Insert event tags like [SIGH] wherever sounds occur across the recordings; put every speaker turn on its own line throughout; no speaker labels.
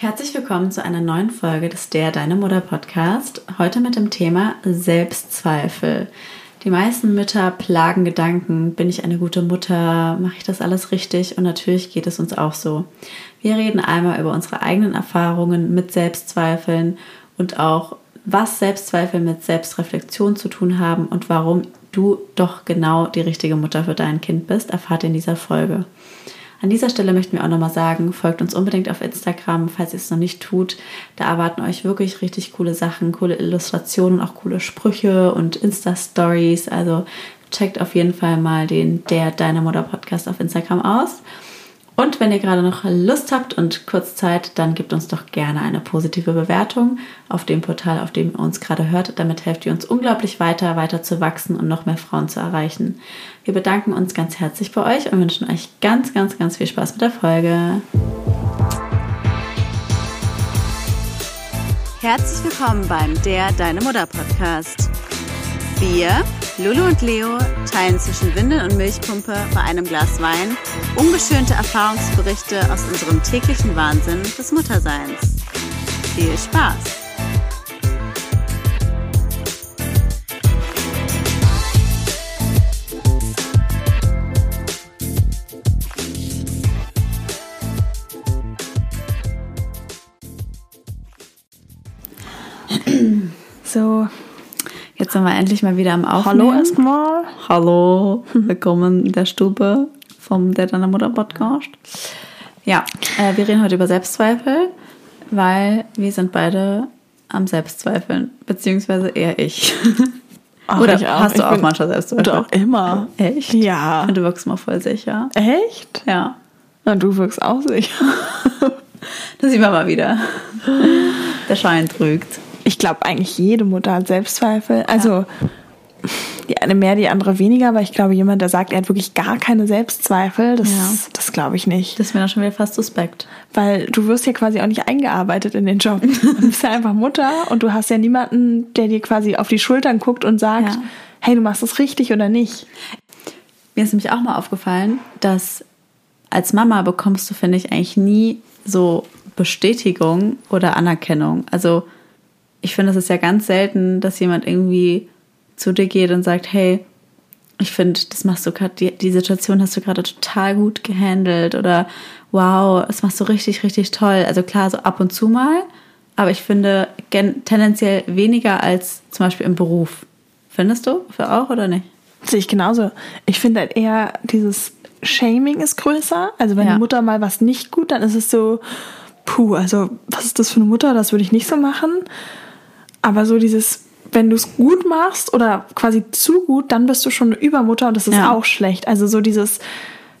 Herzlich willkommen zu einer neuen Folge des Der Deine Mutter Podcast. Heute mit dem Thema Selbstzweifel. Die meisten Mütter plagen Gedanken, bin ich eine gute Mutter, mache ich das alles richtig? Und natürlich geht es uns auch so. Wir reden einmal über unsere eigenen Erfahrungen mit Selbstzweifeln und auch, was Selbstzweifel mit Selbstreflexion zu tun haben und warum du doch genau die richtige Mutter für dein Kind bist, erfahrt ihr in dieser Folge. An dieser Stelle möchten wir auch nochmal sagen, folgt uns unbedingt auf Instagram, falls ihr es noch nicht tut. Da erwarten euch wirklich richtig coole Sachen, coole Illustrationen, auch coole Sprüche und Insta-Stories. Also checkt auf jeden Fall mal den Der Deine Mutter Podcast auf Instagram aus. Und wenn ihr gerade noch Lust habt und kurz Zeit, dann gebt uns doch gerne eine positive Bewertung auf dem Portal, auf dem ihr uns gerade hört. Damit helft ihr uns unglaublich weiter, weiter zu wachsen und noch mehr Frauen zu erreichen. Wir bedanken uns ganz herzlich bei euch und wünschen euch ganz, ganz, ganz viel Spaß mit der Folge. Herzlich willkommen beim Der Deine Mutter Podcast. Wir, Lulu und Leo, teilen zwischen Windel und Milchpumpe bei einem Glas Wein ungeschönte Erfahrungsberichte aus unserem täglichen Wahnsinn des Mutterseins. Viel Spaß! So, Jetzt sind wir endlich mal wieder am Aufnehmen.
Hallo erstmal.
Hallo, [LAUGHS] willkommen in der Stube vom Der Deiner Mutter Podcast. Ja, äh, wir reden heute über Selbstzweifel, weil wir sind beide am Selbstzweifeln, beziehungsweise eher ich.
Ach,
Oder
ich auch.
hast du
Ich
auch manchmal Selbstzweifel?
Doch, immer.
Echt?
Ja.
Und du wirkst mal voll sicher.
Echt?
Ja,
Na, du wirkst auch sicher.
das sieht man mal wieder. Der Schein trügt.
Ich glaube, eigentlich jede Mutter hat Selbstzweifel. Also, die eine mehr, die andere weniger, aber ich glaube, jemand, der sagt, er hat wirklich gar keine Selbstzweifel, das,
Ja.
das glaube ich nicht.
Das dann schon wieder fast suspekt.
Weil du wirst ja quasi auch nicht eingearbeitet in den Job. Du bist ja einfach Mutter und du hast ja niemanden, der dir quasi auf die Schultern guckt und sagt,
Ja.
hey, du machst das richtig oder nicht.
Mir ist nämlich auch mal aufgefallen, dass als Mama bekommst du, finde ich, eigentlich nie so Bestätigung oder Anerkennung. Also ich finde, es ist ja ganz selten, dass jemand irgendwie zu dir geht und sagt, hey, ich finde, das machst du gerade, die, die Situation hast du gerade total gut gehandelt oder wow, das machst du richtig, richtig toll. Also klar, so ab und zu mal, aber ich finde tendenziell weniger als zum Beispiel im Beruf. Findest du für auch oder nicht?
Sehe ich genauso. Ich finde halt eher dieses Shaming ist größer. Also wenn
Ja.
die Mutter mal was nicht gut, dann ist es so, puh, also was ist das für eine Mutter? Das würde ich nicht so machen. Aber so dieses, wenn du es gut machst oder quasi zu gut, dann bist du schon eine Übermutter und das ist
Ja.
auch schlecht. Also so dieses,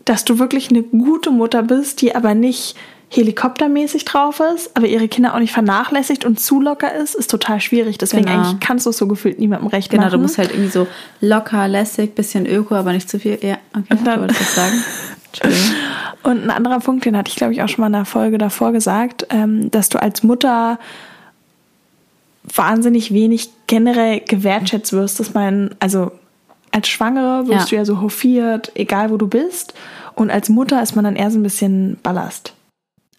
dass du wirklich eine gute Mutter bist, die aber nicht helikoptermäßig drauf ist, aber ihre Kinder auch nicht vernachlässigt und zu locker ist, ist total schwierig. Deswegen
Genau.
eigentlich kannst du es so gefühlt niemandem recht
Genau,
machen.
du musst halt irgendwie so locker, lässig, bisschen öko, aber nicht zu viel. Ja, okay,
Und dann-
du das sagen. [LAUGHS] Entschuldigung.
Und ein anderer Punkt, den hatte ich, glaube ich, auch schon mal in der Folge davor gesagt, ähm, dass du als Mutter wahnsinnig wenig generell gewertschätzt wirst. Das mein, also als Schwangere wirst
Ja.
du ja so hofiert, egal wo du bist. Und als Mutter ist man dann eher so ein bisschen Ballast.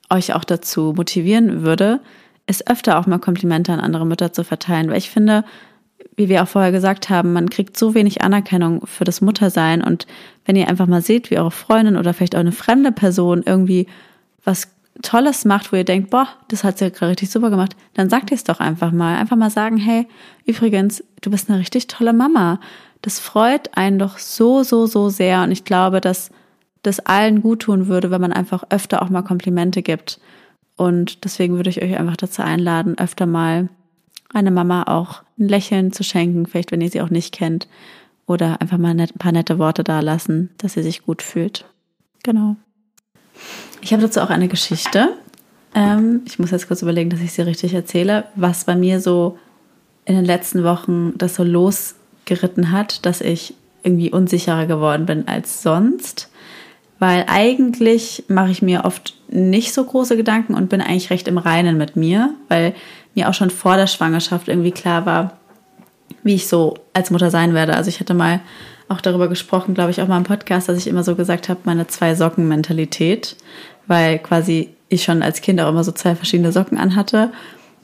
euch auch dazu motivieren würde, ist öfter auch mal Komplimente an andere Mütter zu verteilen, weil ich finde, wie wir auch vorher gesagt haben, man kriegt so wenig Anerkennung für das Muttersein und wenn ihr einfach mal seht, wie eure Freundin oder vielleicht auch eine fremde Person irgendwie was Tolles macht, wo ihr denkt, boah, das hat sie gerade richtig super gemacht, dann sagt ihr es doch einfach mal. Einfach mal sagen, hey, übrigens, du bist eine richtig tolle Mama. Das freut einen doch so, so, so sehr und ich glaube, dass das allen gut tun würde, wenn man einfach öfter auch mal Komplimente gibt. Und deswegen würde ich euch einfach dazu einladen, öfter mal eine Mama auch ein Lächeln zu schenken, vielleicht wenn ihr sie auch nicht kennt. Oder einfach mal ein paar nette Worte da lassen, dass sie sich gut fühlt. Genau. Ich habe dazu auch eine Geschichte. Ähm, ich muss jetzt kurz überlegen, dass ich sie richtig erzähle, was bei mir so in den letzten Wochen das so losgeritten hat, dass ich irgendwie unsicherer geworden bin als sonst. Weil eigentlich mache ich mir oft nicht so große Gedanken und bin eigentlich recht im Reinen mit mir, weil mir auch schon vor der Schwangerschaft irgendwie klar war, wie ich so als Mutter sein werde. Also ich hatte mal auch darüber gesprochen, glaube ich, auch mal im Podcast, dass ich immer so gesagt habe, meine zwei Socken-Mentalität, weil quasi ich schon als Kind auch immer so zwei verschiedene Socken anhatte.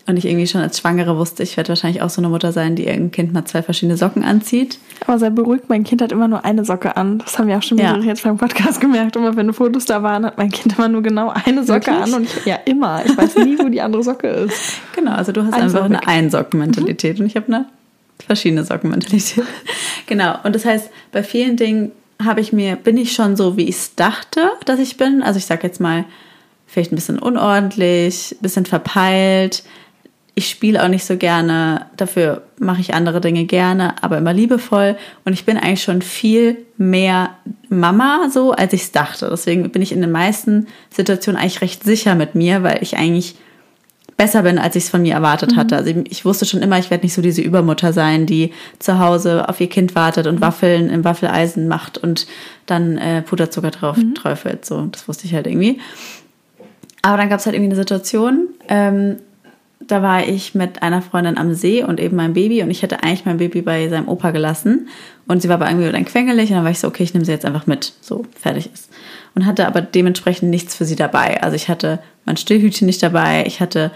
Und ich irgendwie schon als Schwangere wusste, ich werde wahrscheinlich auch so eine Mutter sein, die irgendein Kind mal zwei verschiedene Socken anzieht.
Aber sei beruhigt, mein Kind hat immer nur eine Socke an. Das haben wir auch schon ja. jetzt beim Podcast gemerkt. Immer wenn Fotos da waren, hat mein Kind immer nur genau eine Socke Wirklich? an. Und ich, ja, immer. Ich weiß nie, wo die andere Socke ist.
Genau, also du hast ein einfach eine Einsockenmentalität mhm. und ich habe eine verschiedene Sockenmentalität. genau. Und das heißt, bei vielen Dingen habe ich mir, bin ich schon so, wie ich es dachte, dass ich bin. Also ich sage jetzt mal, vielleicht ein bisschen unordentlich, ein bisschen verpeilt. Ich spiele auch nicht so gerne, dafür mache ich andere Dinge gerne, aber immer liebevoll. Und ich bin eigentlich schon viel mehr Mama so, als ich es dachte. Deswegen bin ich in den meisten Situationen eigentlich recht sicher mit mir, weil ich eigentlich besser bin, als ich es von mir erwartet mhm. hatte. Also ich, ich, wusste schon immer, ich werde nicht so diese Übermutter sein, die zu Hause auf ihr Kind wartet und mhm. Waffeln im Waffeleisen macht und dann äh, Puderzucker drauf mhm. träufelt. So, das wusste ich halt irgendwie. Aber dann gab es halt irgendwie eine Situation, ähm, da war ich mit einer Freundin am See und eben mein Baby und ich hätte eigentlich mein Baby bei seinem Opa gelassen und sie war aber irgendwie dann quengelig und dann war ich so, okay, ich nehme sie jetzt einfach mit, so fertig ist. Und hatte aber dementsprechend nichts für sie dabei. Also ich hatte mein Stillhütchen nicht dabei, ich hatte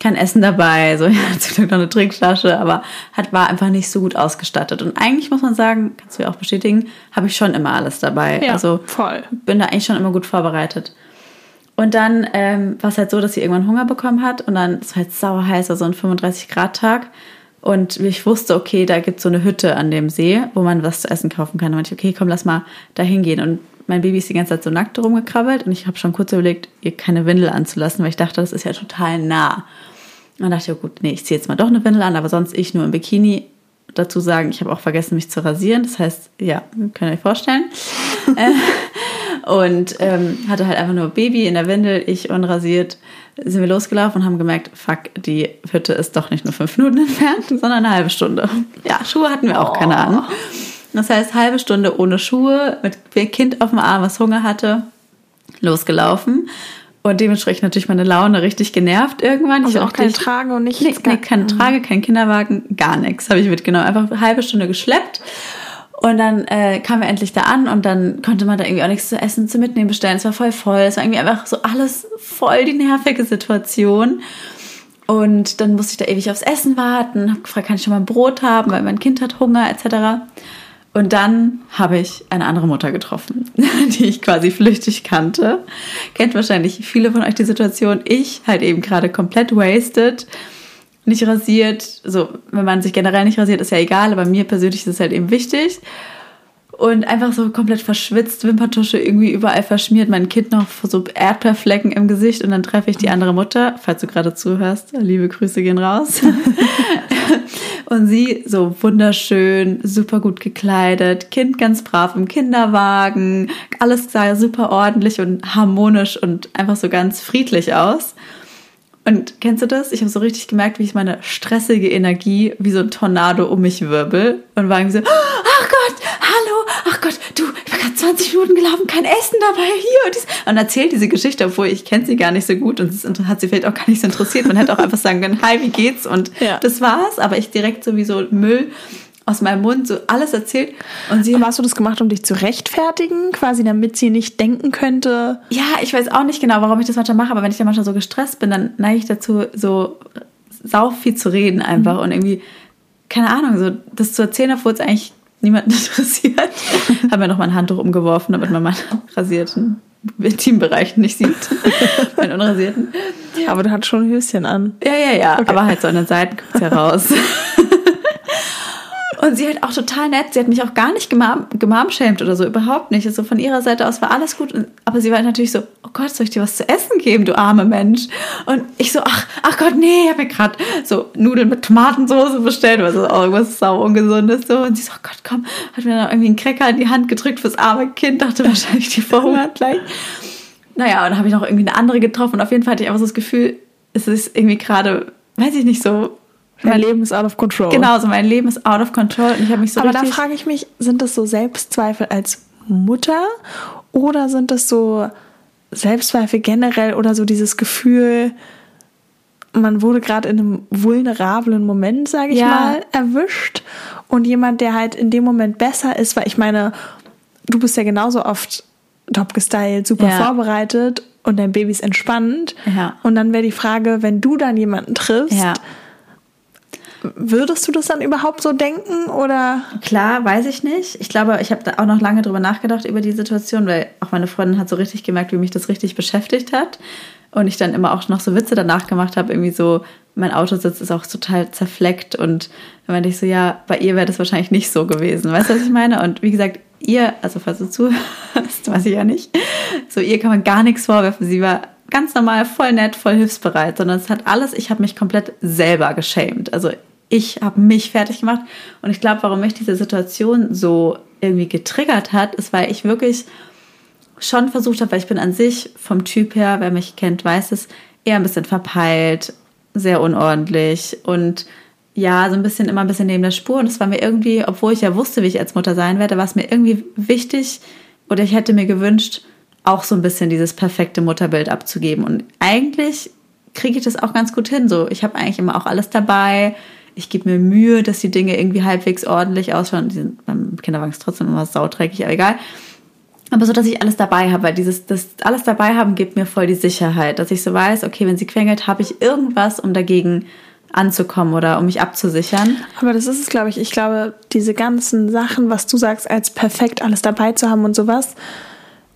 kein Essen dabei, so [LAUGHS] ja, zum Glück noch eine Trinkflasche, aber hat, war einfach nicht so gut ausgestattet. Und eigentlich muss man sagen, kannst du ja auch bestätigen, habe ich schon immer alles dabei. Ja, also voll. bin da eigentlich schon immer gut vorbereitet. Und dann ähm, war es halt so, dass sie irgendwann Hunger bekommen hat und dann, es war halt sauer heiß, also ein 35-Grad-Tag. Und ich wusste, okay, da gibt es so eine Hütte an dem See, wo man was zu essen kaufen kann. Und meinte ich, okay, komm, lass mal da hingehen. Und mein Baby ist die ganze Zeit so nackt rumgekrabbelt und ich habe schon kurz überlegt, ihr keine Windel anzulassen, weil ich dachte, das ist ja total nah. Und dann dachte ich, oh gut, nee, ich ziehe jetzt mal doch eine Windel an, aber sonst ich nur im Bikini. Dazu sagen, ich habe auch vergessen, mich zu rasieren. Das heißt, ja, könnt ihr euch vorstellen. [LAUGHS] Äh, und ähm, hatte halt einfach nur Baby in der Windel, ich unrasiert. Sind wir losgelaufen und haben gemerkt, fuck, die Hütte ist doch nicht nur fünf Minuten entfernt, sondern eine halbe Stunde. Ja, Schuhe hatten wir auch oh. keine an. Das heißt, halbe Stunde ohne Schuhe, mit Kind auf dem Arm, was Hunger hatte, losgelaufen. Und dementsprechend natürlich meine Laune richtig genervt irgendwann.
Also ich auch keine Trage und nichts? Nee,
nee keine Trage, kein Kinderwagen, gar nichts habe ich mitgenommen. Einfach eine halbe Stunde geschleppt und dann äh, kamen wir endlich da an und dann konnte man da irgendwie auch nichts zu essen, zu mitnehmen bestellen. Es war voll voll. Es war irgendwie einfach so alles voll die nervige Situation. Und dann musste ich da ewig aufs Essen warten, habe gefragt, kann ich schon mal ein Brot haben, weil mein Kind hat Hunger etc. Und dann habe ich eine andere Mutter getroffen, [LAUGHS] die ich quasi flüchtig kannte. Kennt wahrscheinlich viele von euch die Situation. Ich halt eben gerade komplett wasted nicht rasiert. So, wenn man sich generell nicht rasiert, ist ja egal, aber mir persönlich ist es halt eben wichtig. Und einfach so komplett verschwitzt, Wimperntusche irgendwie überall verschmiert, mein Kind noch so Erdbeerflecken im Gesicht und dann treffe ich die andere Mutter, falls du gerade zuhörst, liebe Grüße gehen raus. [LAUGHS] und sie so wunderschön, super gut gekleidet, Kind ganz brav im Kinderwagen, alles sah super ordentlich und harmonisch und einfach so ganz friedlich aus. Und kennst du das? Ich habe so richtig gemerkt, wie ich meine stressige Energie wie so ein Tornado um mich wirbel und war irgendwie so, ach Gott, hallo, ach Gott, du, ich war gerade 20 Minuten gelaufen, kein Essen dabei, hier und dies. Und erzählt diese Geschichte, obwohl ich kenne sie gar nicht so gut und es hat sie vielleicht auch gar nicht so interessiert. Man hätte auch einfach sagen können, hi, wie geht's? Und ja. das war's. Aber ich direkt so wie so Müll aus meinem Mund so alles erzählt.
Und sie. Aber hast du das gemacht, um dich zu rechtfertigen, quasi damit sie nicht denken könnte?
Ja, ich weiß auch nicht genau, warum ich das manchmal mache, aber wenn ich dann manchmal so gestresst bin, dann neige ich dazu, so sau viel zu reden einfach mhm. und irgendwie, keine Ahnung, so das zu erzählen, obwohl es eigentlich niemanden [LAUGHS] interessiert. Haben wir noch mal ein Handtuch umgeworfen, damit man meinen rasierten Intimbereich nicht sieht. [LAUGHS] meinen unrasierten.
Aber du hattest schon ein Höschen an.
Ja, ja, ja. Okay. Aber halt so an den Seiten guckt heraus. [LAUGHS] Und sie halt auch total nett. Sie hat mich auch gar nicht gemarmschämt oder so, überhaupt nicht. Also von ihrer Seite aus war alles gut. Aber sie war natürlich so, oh Gott, soll ich dir was zu essen geben, du arme Mensch? Und ich so, ach, ach Gott, nee, ich habe mir gerade so Nudeln mit Tomatensauce bestellt, weil das auch irgendwas sau ungesundes so. Und sie so, oh Gott, komm, hat mir dann irgendwie einen Cracker in die Hand gedrückt fürs arme Kind, dachte wahrscheinlich, die verhungert gleich. Naja, und dann habe ich noch irgendwie eine andere getroffen und auf jeden Fall hatte ich einfach so das Gefühl, es ist irgendwie gerade, weiß ich nicht, so
mein Leben ist out of control.
Genau, so mein Leben ist out of control und ich habe mich so
Aber da frage ich mich, sind das so Selbstzweifel als Mutter oder sind das so Selbstzweifel generell oder so dieses Gefühl, man wurde gerade in einem vulnerablen Moment, sage ich ja. mal, erwischt und jemand, der halt in dem Moment besser ist, weil ich meine, du bist ja genauso oft top gestylt, super ja. vorbereitet und dein Baby ist entspannt.
Ja.
Und dann wäre die Frage, wenn du dann jemanden triffst,
Ja.
Würdest du das dann überhaupt so denken oder?
Klar, weiß ich nicht. Ich glaube, ich habe da auch noch lange drüber nachgedacht über die Situation, weil auch meine Freundin hat so richtig gemerkt, wie mich das richtig beschäftigt hat. Und ich dann immer auch noch so Witze danach gemacht habe, irgendwie so, mein Autositz ist auch total zerfleckt und dann meinte ich so, ja, bei ihr wäre das wahrscheinlich nicht so gewesen. Weißt du, was ich meine? Und wie gesagt, ihr, also falls du zuhörst, [LAUGHS] weiß ich ja nicht, so ihr kann man gar nichts vorwerfen. Sie war ganz normal, voll nett, voll hilfsbereit, sondern es hat alles, ich habe mich komplett selber geschämt. Also ich habe mich fertig gemacht und ich glaube, warum mich diese Situation so irgendwie getriggert hat, ist, weil ich wirklich schon versucht habe, weil ich bin an sich vom Typ her, wer mich kennt, weiß es, eher ein bisschen verpeilt, sehr unordentlich und ja, so ein bisschen immer ein bisschen neben der Spur. Und es war mir irgendwie, obwohl ich ja wusste, wie ich als Mutter sein werde, war es mir irgendwie wichtig oder ich hätte mir gewünscht, auch so ein bisschen dieses perfekte Mutterbild abzugeben. Und eigentlich kriege ich das auch ganz gut hin. So, ich habe eigentlich immer auch alles dabei. Ich gebe mir Mühe, dass die Dinge irgendwie halbwegs ordentlich ausschauen. Die sind beim Kinderwagen ist trotzdem immer sauträgig, aber egal. Aber so, dass ich alles dabei habe, weil dieses, das alles dabei haben gibt mir voll die Sicherheit, dass ich so weiß, okay, wenn sie quengelt, habe ich irgendwas, um dagegen anzukommen oder um mich abzusichern.
Aber das ist es, glaube ich. Ich glaube, diese ganzen Sachen, was du sagst, als perfekt alles dabei zu haben und sowas,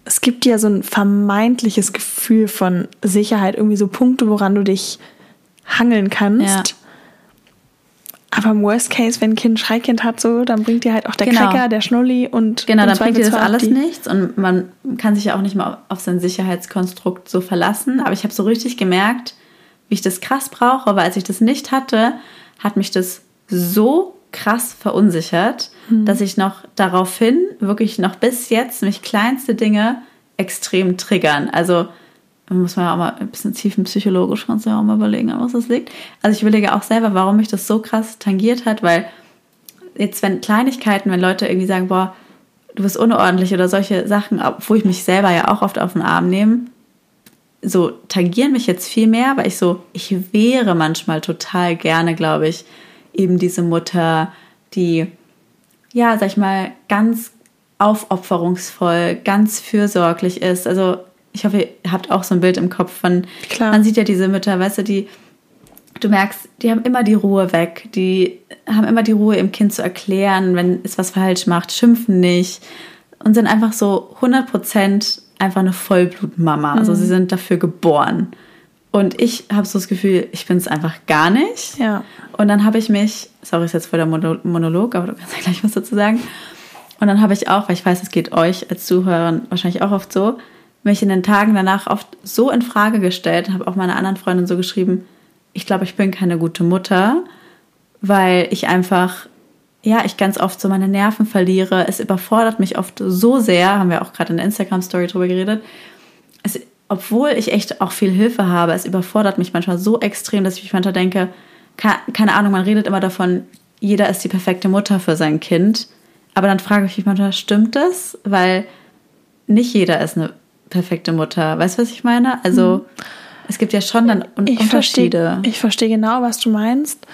es gibt dir so ein vermeintliches Gefühl von Sicherheit, irgendwie so Punkte, woran du dich hangeln kannst.
Ja.
Aber im Worst Case, wenn ein Kind ein Schreikind hat, so, dann bringt dir halt auch der
Genau.
Cracker, der Schnulli und
Genau, dann bringt dir das alles nichts und man kann sich ja auch nicht mal auf sein Sicherheitskonstrukt so verlassen. Aber ich habe so richtig gemerkt, wie ich das krass brauche, aber als ich das nicht hatte, hat mich das so krass verunsichert, dass ich noch daraufhin, wirklich noch bis jetzt, mich kleinste Dinge extrem triggern. Also muss man ja auch mal ein bisschen tiefenpsychologisch, kannst du ja auch mal überlegen, an was das liegt. Also ich überlege auch selber, warum mich das so krass tangiert hat, weil jetzt, wenn Kleinigkeiten, wenn Leute irgendwie sagen, boah, du bist unordentlich oder solche Sachen, obwohl ich mich selber ja auch oft auf den Arm nehme, so tangieren mich jetzt viel mehr, weil ich so, ich wäre manchmal total gerne, glaube ich, eben diese Mutter, die, ja, sag ich mal, ganz aufopferungsvoll, ganz fürsorglich ist. Also ich hoffe, ihr habt auch so ein Bild im Kopf von,
Klar.
man sieht ja diese Mütter, weißt du, die, du merkst, die haben immer die Ruhe weg, die haben immer die Ruhe, im Kind zu erklären, wenn es was falsch macht, schimpfen nicht und sind einfach so 100 Prozent einfach eine Vollblutmama. Also sie sind dafür geboren. Und ich habe so das Gefühl, ich bin es einfach gar nicht.
Ja.
Und dann habe ich mich, sorry, ist jetzt voll der Mono- Monolog, aber du kannst ja gleich was dazu sagen. Und dann habe ich auch, weil ich weiß, es geht euch als Zuhörern wahrscheinlich auch oft so, mich in den Tagen danach oft so in Frage gestellt, habe auch meiner anderen Freundin so geschrieben, ich glaube, ich bin keine gute Mutter, weil ich einfach, ja, ich ganz oft so meine Nerven verliere. Es überfordert mich oft so sehr, haben wir auch gerade in der Instagram-Story drüber geredet, es, obwohl ich echt auch viel Hilfe habe, es überfordert mich manchmal so extrem, dass ich mich manchmal denke, keine, Ahnung, man redet immer davon, jeder ist die perfekte Mutter für sein Kind. Aber dann frage ich mich manchmal, stimmt das? Weil nicht jeder ist eine perfekte Mutter. Weißt du, was ich meine? Also es gibt ja schon dann Un
Ich verstehe,
Unterschiede.
ich verstehe genau, was du meinst.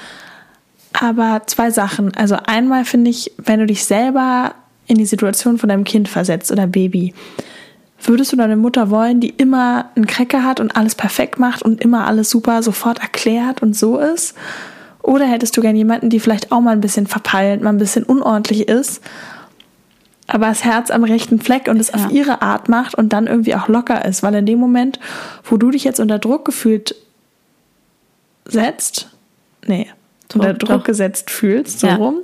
Aber zwei Sachen. Also einmal finde ich, wenn du dich selber in die Situation von deinem Kind versetzt oder Baby, würdest du deine Mutter wollen, die immer einen Cracker hat und alles perfekt macht und immer alles super sofort erklärt und so ist? Oder hättest du gern jemanden, die vielleicht auch mal ein bisschen verpeilt, mal ein bisschen unordentlich ist, aber das Herz am rechten Fleck und es
Ja.
auf ihre Art macht und dann irgendwie auch locker ist? Weil in dem Moment, wo du dich jetzt unter Druck gefühlt setzt, nee, unter
Druck,
Druck
doch.
gesetzt fühlst, so
Ja.
rum,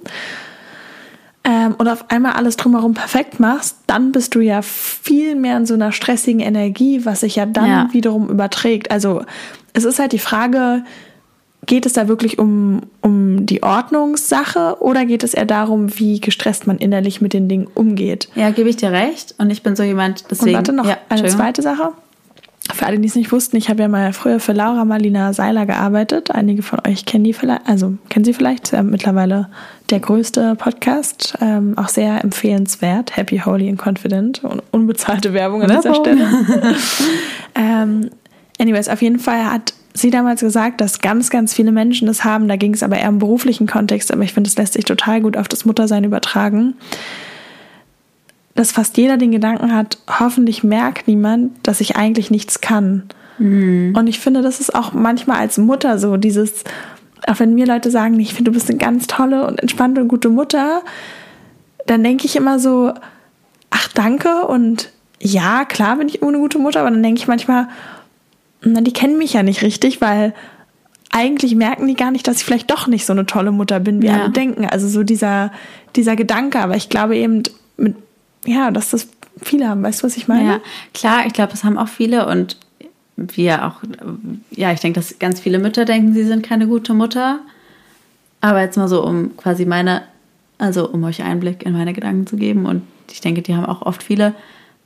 ähm, und auf einmal alles drumherum perfekt machst, dann bist du ja viel mehr in so einer stressigen Energie, was sich ja dann
Ja.
wiederum überträgt. Also es ist halt die Frage, geht es da wirklich um, um die Ordnungssache oder geht es eher darum, wie gestresst man innerlich mit den Dingen umgeht?
Ja, gebe ich dir recht. Und ich bin so jemand, deswegen.
Und warte noch
ja,
eine zweite Sache. Für alle, die es nicht wussten, ich habe ja mal früher für Laura Marlina Seiler gearbeitet. Einige von euch kennen die vielleicht, also kennen sie vielleicht. Ja mittlerweile der größte Podcast, ähm, auch sehr empfehlenswert. Happy, Holy and Confident und unbezahlte Werbung an dieser. Stelle. [LAUGHS] ähm, anyways, auf jeden Fall hat sie damals gesagt, dass ganz, ganz viele Menschen das haben. Da ging es aber eher im beruflichen Kontext, aber ich finde, das lässt sich total gut auf das Muttersein übertragen dass fast jeder den Gedanken hat, hoffentlich merkt niemand, dass ich eigentlich nichts kann. Mhm. Und ich finde, das ist auch manchmal als Mutter so, dieses, auch wenn mir Leute sagen, ich finde, du bist eine ganz tolle und entspannte und gute Mutter, dann denke ich immer so, ach danke und ja, klar bin ich immer eine gute Mutter, aber dann denke ich manchmal, na, die kennen mich ja nicht richtig, weil eigentlich merken die gar nicht, dass ich vielleicht doch nicht so eine tolle Mutter bin, wie ja. alle denken. Also so dieser, dieser Gedanke, aber ich glaube eben, mit, ja, dass das viele haben. Weißt du, was ich meine?
Ja, klar, ich glaube, das haben auch viele und wir auch, ja, ich denke, dass ganz viele Mütter denken, sie sind keine gute Mutter. Aber jetzt mal so, um quasi meine, also um euch Einblick in meine Gedanken zu geben und ich denke, die haben auch oft viele,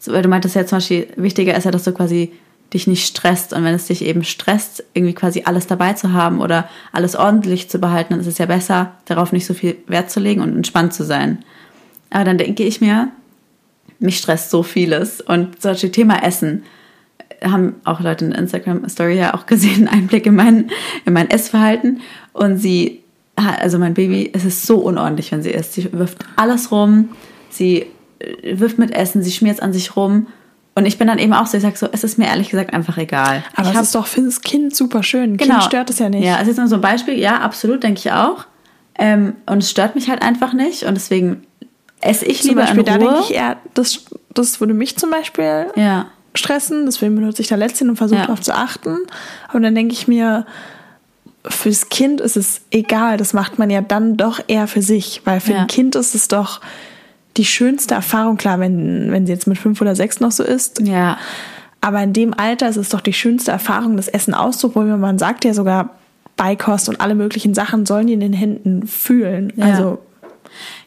weil du meintest ja zum Beispiel, wichtiger ist ja, dass du quasi dich nicht stresst. Und wenn es dich eben stresst, irgendwie quasi alles dabei zu haben oder alles ordentlich zu behalten, dann ist es ja besser, darauf nicht so viel Wert zu legen und entspannt zu sein. Aber dann denke ich mir, mich stresst so vieles. Und Beispiel Thema Essen haben auch Leute in der Instagram-Story ja auch gesehen, [LAUGHS] Einblick in mein, in mein Essverhalten. Und sie, also mein Baby, es ist so unordentlich, wenn sie isst. Sie wirft alles rum, sie äh, wirft mit Essen, sie schmiert es an sich rum und ich bin dann eben auch so, ich sag so, es ist mir ehrlich gesagt einfach egal.
Aber
ich
es ist doch für das Kind super schön. Genau. Kind stört es ja nicht.
Ja, also jetzt nur so ein Beispiel. Ja, absolut, denke ich auch. Ähm, und es stört mich halt einfach nicht. Und deswegen esse ich zum lieber
Beispiel,
in Ruhe.
Da denke ich eher, das, das würde mich zum Beispiel ja. stressen. Deswegen benutze ich da letztens und versuche ja. darauf zu achten. Aber dann denke ich mir, fürs Kind ist es egal. Das macht man ja dann doch eher für sich. Weil für ja. ein Kind ist es doch die schönste Erfahrung, klar, wenn, wenn sie jetzt mit fünf oder sechs noch so ist. Ja. Aber in dem Alter ist es doch die schönste Erfahrung, das Essen auszuprobieren. Man sagt ja sogar, Beikost und alle möglichen Sachen sollen die in den Händen fühlen. Ja. Also.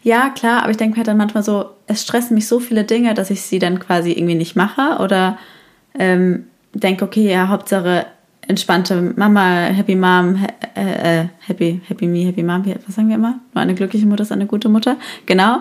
Ja, klar, aber ich denke mir halt dann manchmal so, es stressen mich so viele Dinge, dass ich sie dann quasi irgendwie nicht mache oder ähm, denke, okay, ja, Hauptsache entspannte Mama, Happy Mom, äh, äh, Happy, Happy Me, Happy Mom, was sagen wir immer? Nur eine glückliche Mutter ist eine gute Mutter. Genau.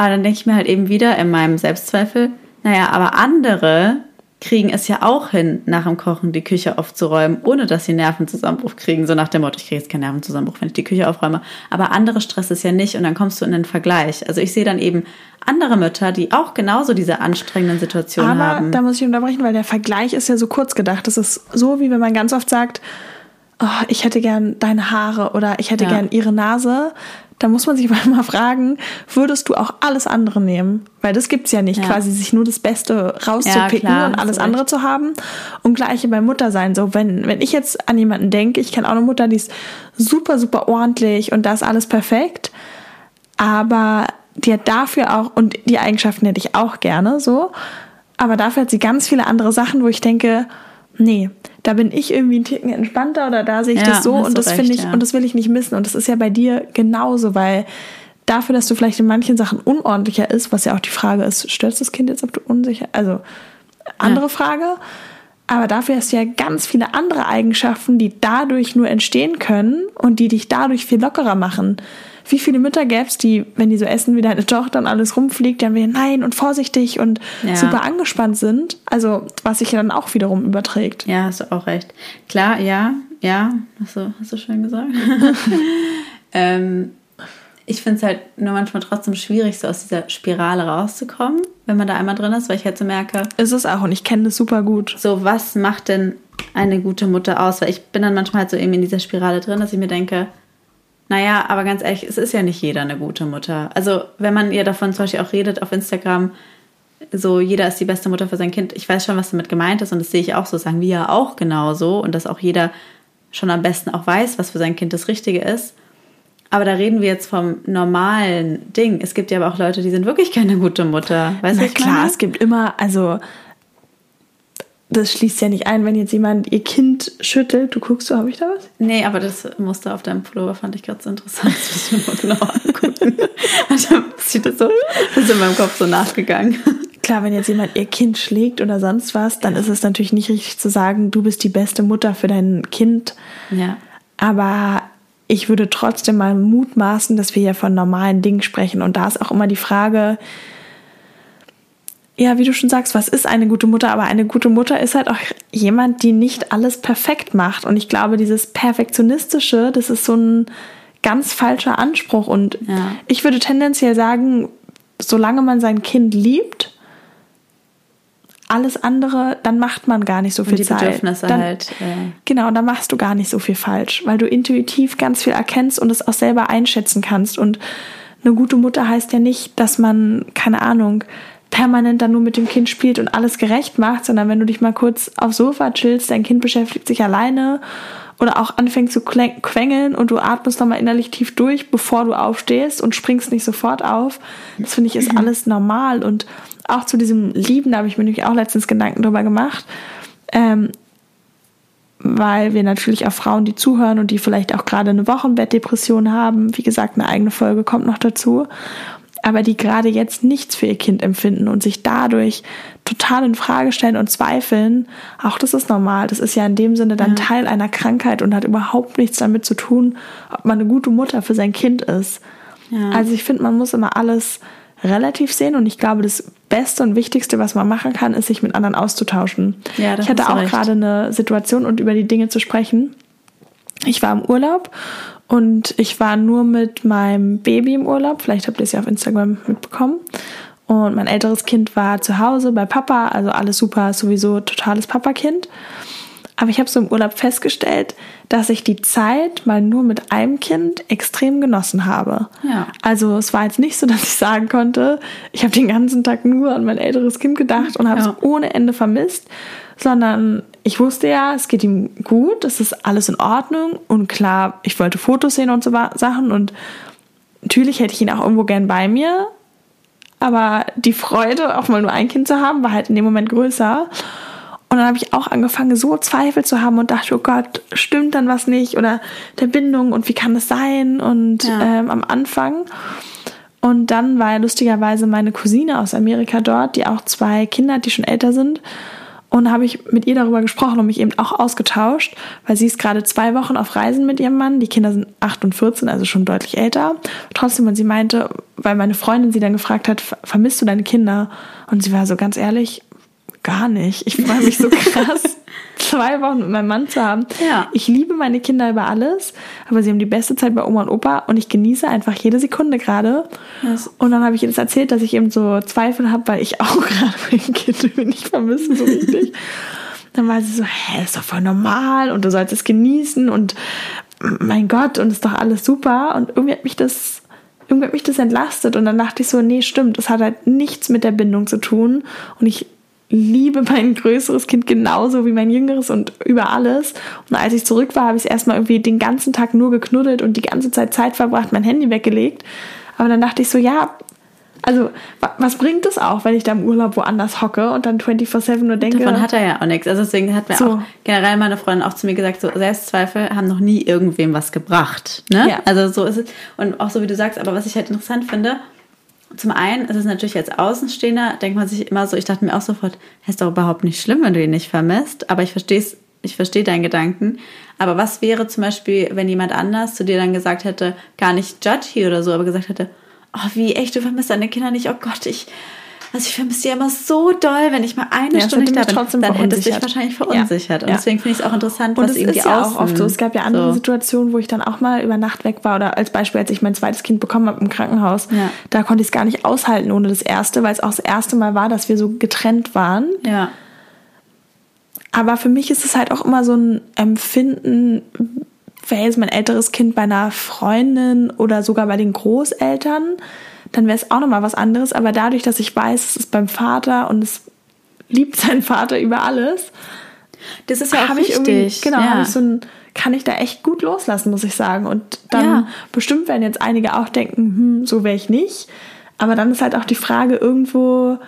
Aber dann denke ich mir halt eben wieder in meinem Selbstzweifel, naja, aber andere kriegen es ja auch hin, nach dem Kochen die Küche aufzuräumen, ohne dass sie Nervenzusammenbruch kriegen. So nach dem Motto, ich kriege jetzt keinen Nervenzusammenbruch, wenn ich die Küche aufräume. Aber andere stresst es ja nicht und dann kommst du in den Vergleich. Also ich sehe dann eben andere Mütter, die auch genauso diese anstrengenden Situationen
Aber
haben.
Aber da muss ich unterbrechen, weil der Vergleich ist ja so kurz gedacht. Das ist so, wie wenn man ganz oft sagt, oh, ich hätte gern deine Haare oder ich hätte ja. gern ihre Nase da muss man sich [LAUGHS] mal fragen, würdest du auch alles andere nehmen? Weil das gibt's ja nicht, ja. quasi sich nur das Beste rauszupicken ja, klar, und alles andere zu haben. Und gleiche bei Mutter sein. So, wenn, wenn ich jetzt an jemanden denke, ich kenne auch eine Mutter, die ist super, super ordentlich und da ist alles perfekt. Aber die hat dafür auch, und die Eigenschaften hätte ich auch gerne, so. Aber dafür hat sie ganz viele andere Sachen, wo ich denke, nee, da bin ich irgendwie ein Ticken entspannter oder da sehe ich ja, das so und das finde ich ja. und das will ich nicht missen und das ist ja bei dir genauso, weil dafür, dass du vielleicht in manchen Sachen unordentlicher ist, was ja auch die Frage ist, stört das Kind jetzt, ob du unsicher, also andere ja. Frage, aber dafür hast du ja ganz viele andere Eigenschaften, die dadurch nur entstehen können und die dich dadurch viel lockerer machen wie viele Mütter gäbe es, die, wenn die so essen, wie deine Tochter und alles rumfliegt, dann wieder nein und vorsichtig und ja. super angespannt sind. Also, was sich ja dann auch wiederum überträgt.
Ja, hast du auch recht. Klar, ja, ja, hast du, hast du schön gesagt. [LAUGHS] ähm, ich finde es halt nur manchmal trotzdem schwierig, so aus dieser Spirale rauszukommen, wenn man da einmal drin ist, weil ich halt so merke.
Ist es auch und ich kenne das super gut.
So, was macht denn eine gute Mutter aus? Weil ich bin dann manchmal halt so eben in dieser Spirale drin, dass ich mir denke, naja, aber ganz ehrlich, es ist ja nicht jeder eine gute Mutter. Also, wenn man ihr davon zum Beispiel auch redet auf Instagram, so jeder ist die beste Mutter für sein Kind. Ich weiß schon, was damit gemeint ist und das sehe ich auch so, sagen wir ja auch genauso und dass auch jeder schon am besten auch weiß, was für sein Kind das Richtige ist. Aber da reden wir jetzt vom normalen Ding. Es gibt ja aber auch Leute, die sind wirklich keine gute Mutter.
Weißt du, klar, meine? es gibt immer, also das schließt ja nicht ein, wenn jetzt jemand ihr Kind schüttelt. Du guckst so, habe ich da was?
Nee, aber das Muster auf deinem Pullover fand ich gerade so interessant. Das müssen wir mal genau angucken. [LAUGHS] also sieht das so, das ist in meinem Kopf so nachgegangen.
Klar, wenn jetzt jemand ihr Kind schlägt oder sonst was, dann ist es natürlich nicht richtig zu sagen, du bist die beste Mutter für dein Kind. Ja. Aber ich würde trotzdem mal mutmaßen, dass wir hier von normalen Dingen sprechen. Und da ist auch immer die Frage, ja, wie du schon sagst, was ist eine gute Mutter? Aber eine gute Mutter ist halt auch jemand, die nicht alles perfekt macht. Und ich glaube, dieses Perfektionistische, das ist so ein ganz falscher Anspruch. Und ja. ich würde tendenziell sagen, solange man sein Kind liebt, alles andere, dann macht man gar nicht so viel
Und die
Zeit.
Bedürfnisse
dann,
halt. Äh,
Genau, und da machst du gar nicht so viel falsch, weil du intuitiv ganz viel erkennst und es auch selber einschätzen kannst. Und eine gute Mutter heißt ja nicht, dass man, keine Ahnung, permanent dann nur mit dem Kind spielt und alles gerecht macht, sondern wenn du dich mal kurz aufs Sofa chillst, dein Kind beschäftigt sich alleine oder auch anfängt zu quengeln und du atmest nochmal innerlich tief durch, bevor du aufstehst und springst nicht sofort auf. Das finde ich ist alles normal. Und auch zu diesem Lieben, da habe ich mir nämlich auch letztens Gedanken drüber gemacht. Ähm, weil wir natürlich auch Frauen, die zuhören und die vielleicht auch gerade eine Wochenbettdepression haben, wie gesagt, eine eigene Folge kommt noch dazu, aber die gerade jetzt nichts für ihr Kind empfinden und sich dadurch total in Frage stellen und zweifeln, auch das ist normal. Das ist ja in dem Sinne dann Teil einer Krankheit und hat überhaupt nichts damit zu tun, ob man eine gute Mutter für sein Kind ist.
Ja.
Also ich finde, man muss immer alles relativ sehen und ich glaube, das Beste und Wichtigste, was man machen kann, ist, sich mit anderen auszutauschen.
Ja,
ich hatte auch gerade eine Situation und über die Dinge zu sprechen. Ich war im Urlaub und ich war nur mit meinem Baby im Urlaub. Vielleicht habt ihr es ja auf Instagram mitbekommen. Und mein älteres Kind war zu Hause bei Papa, also alles super, sowieso totales Papakind. Aber ich habe so im Urlaub festgestellt, dass ich die Zeit mal nur mit einem Kind extrem genossen habe.
Ja.
Also es war jetzt nicht so, dass ich sagen konnte, ich habe den ganzen Tag nur an mein älteres Kind gedacht und habe
Ja.
es ohne Ende vermisst, sondern ich wusste ja, es geht ihm gut, es ist alles in Ordnung und klar, ich wollte Fotos sehen und so Sachen und natürlich hätte ich ihn auch irgendwo gern bei mir, aber die Freude, auch mal nur ein Kind zu haben, war halt in dem Moment größer. Und dann habe ich auch angefangen, so Zweifel zu haben und dachte, oh Gott, stimmt dann was nicht? Oder der Bindung und wie kann das sein? Und
Ja.
ähm, am Anfang. Und dann war ja lustigerweise meine Cousine aus Amerika dort, die auch zwei Kinder hat, die schon älter sind. Und habe ich mit ihr darüber gesprochen und mich eben auch ausgetauscht, weil sie ist gerade zwei Wochen auf Reisen mit ihrem Mann. Die Kinder sind 8 und 14, also schon deutlich älter. Trotzdem, und sie meinte, weil meine Freundin sie dann gefragt hat, "Ver- vermisst du deine Kinder? Und sie war so ganz ehrlich, gar nicht. Ich freue mich so [LAUGHS] krass, zwei Wochen mit meinem Mann zu haben.
Ja.
Ich liebe meine Kinder über alles, aber sie haben die beste Zeit bei Oma und Opa und ich genieße einfach jede Sekunde gerade. Und dann habe ich ihr das erzählt, dass ich eben so Zweifel habe, weil ich [LAUGHS] auch gerade mein Kind nicht vermisse, so richtig. Dann war sie so, hä, ist doch voll normal und du sollst es genießen und mein Gott und ist doch alles super. Und irgendwie hat mich das, irgendwie hat mich das entlastet und dann dachte ich so, nee, stimmt, das hat halt nichts mit der Bindung zu tun und ich liebe mein größeres Kind genauso wie mein jüngeres und über alles. Und als ich zurück war, habe ich es erstmal irgendwie den ganzen Tag nur geknuddelt und die ganze Zeit Zeit verbracht, mein Handy weggelegt. Aber dann dachte ich so, ja, also wa- was bringt es auch, wenn ich da im Urlaub woanders hocke und dann 24-7 nur denke,
Davon hat er ja auch nichts. Also deswegen hat mir
So.
auch generell meine Freundin auch zu mir gesagt, so Selbstzweifel haben noch nie irgendwem was gebracht. Ne?
Ja.
Also so ist es. Und auch so wie du sagst, aber was ich halt interessant finde, zum einen ist es natürlich als Außenstehender, denkt man sich immer so, ich dachte mir auch sofort, es ist doch überhaupt nicht schlimm, wenn du ihn nicht vermisst, aber ich verstehe ich verstehe deinen Gedanken. Aber was wäre zum Beispiel, wenn jemand anders zu dir dann gesagt hätte, gar nicht judgy oder so, aber gesagt hätte, oh, wie echt, du vermisst deine Kinder nicht, oh Gott, ich, also ich vermisse die immer so doll, wenn ich mal eine
Ja,
Stunde
hätte
da bin,
trotzdem
dann hättest du dich
verunsichert.
wahrscheinlich
Ja.
verunsichert. Und
Ja.
deswegen finde ich es auch interessant,
Und
was
es
irgendwie
ist ja auch oft so. Es gab ja andere
so.
Situationen, wo ich dann auch mal über Nacht weg war oder als Beispiel, als ich mein zweites Kind bekommen habe im Krankenhaus.
Ja.
Da konnte ich es gar nicht aushalten ohne das erste, weil es auch das erste Mal war, dass wir so getrennt waren.
Ja,
Aber für mich ist es halt auch immer so ein Empfinden, wäre jetzt mein älteres Kind bei einer Freundin oder sogar bei den Großeltern, dann wäre es auch nochmal was anderes. Aber dadurch, dass ich weiß, es ist beim Vater und es liebt [LAUGHS] seinen Vater über alles,
das ist ja auch
habe ich
wichtig.
genau,
ja.
ich so ein, kann ich da echt gut loslassen, muss ich sagen. Und dann
Ja.
bestimmt werden jetzt einige auch denken, hm, so wäre ich nicht. Aber dann ist halt auch die Frage, irgendwo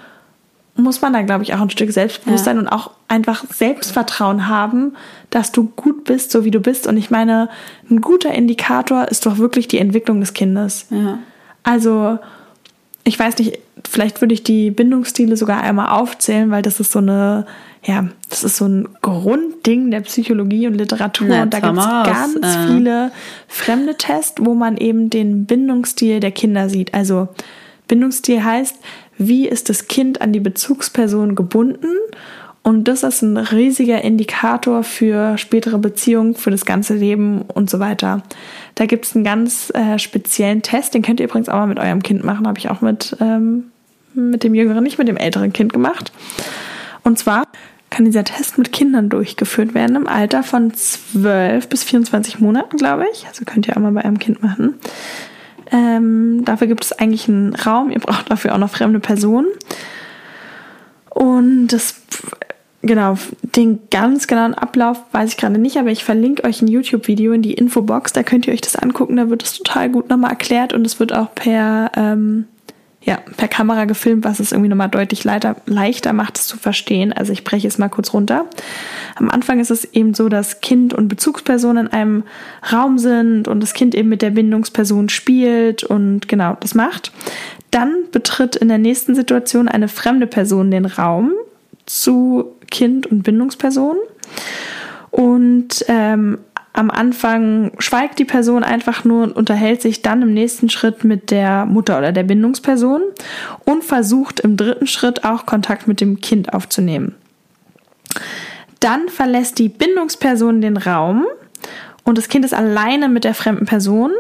muss man da, glaube ich, auch ein Stück Selbstbewusstsein
Ja.
und auch einfach Selbstvertrauen haben, dass du gut bist, so wie du bist. Und ich meine, ein guter Indikator ist doch wirklich die Entwicklung des Kindes.
ja.
Also, ich weiß nicht, vielleicht würde ich die Bindungsstile sogar einmal aufzählen, weil das ist so eine, ja, das ist so ein Grundding der Psychologie und Literatur.
Na,
und da gibt es ganz
Äh.
viele fremde Tests, wo man eben den Bindungsstil der Kinder sieht. Also, Bindungsstil heißt, wie ist das Kind an die Bezugsperson gebunden Und das ist ein riesiger Indikator für spätere Beziehungen, für das ganze Leben und so weiter. Da gibt es einen ganz äh, speziellen Test, den könnt ihr übrigens auch mal mit eurem Kind machen, habe ich auch mit, ähm, mit dem jüngeren, nicht mit dem älteren Kind gemacht. Und zwar kann dieser Test mit Kindern durchgeführt werden im Alter von 12 bis 24 Monaten, glaube ich. Also könnt ihr auch mal bei einem Kind machen. Ähm, dafür gibt es eigentlich einen Raum. Ihr braucht dafür auch noch fremde Personen. Und das, genau, den ganz genauen Ablauf weiß ich gerade nicht, aber ich verlinke euch ein YouTube-Video in die Infobox. Da könnt ihr euch das angucken. Da wird es total gut nochmal erklärt und es wird auch per ähm, ja, per Kamera gefilmt, was es irgendwie nochmal deutlich leichter, leichter macht, es zu verstehen. Also ich breche es mal kurz runter. Am Anfang ist es eben so, dass Kind und Bezugsperson in einem Raum sind und das Kind eben mit der Bindungsperson spielt und genau das macht. Dann betritt in der nächsten Situation eine fremde Person den Raum zu Kind und Bindungsperson. Und ähm, am Anfang schweigt die Person einfach nur und unterhält sich dann im nächsten Schritt mit der Mutter oder der Bindungsperson und versucht im dritten Schritt auch Kontakt mit dem Kind aufzunehmen. Dann verlässt die Bindungsperson den Raum und das Kind ist alleine mit der fremden Person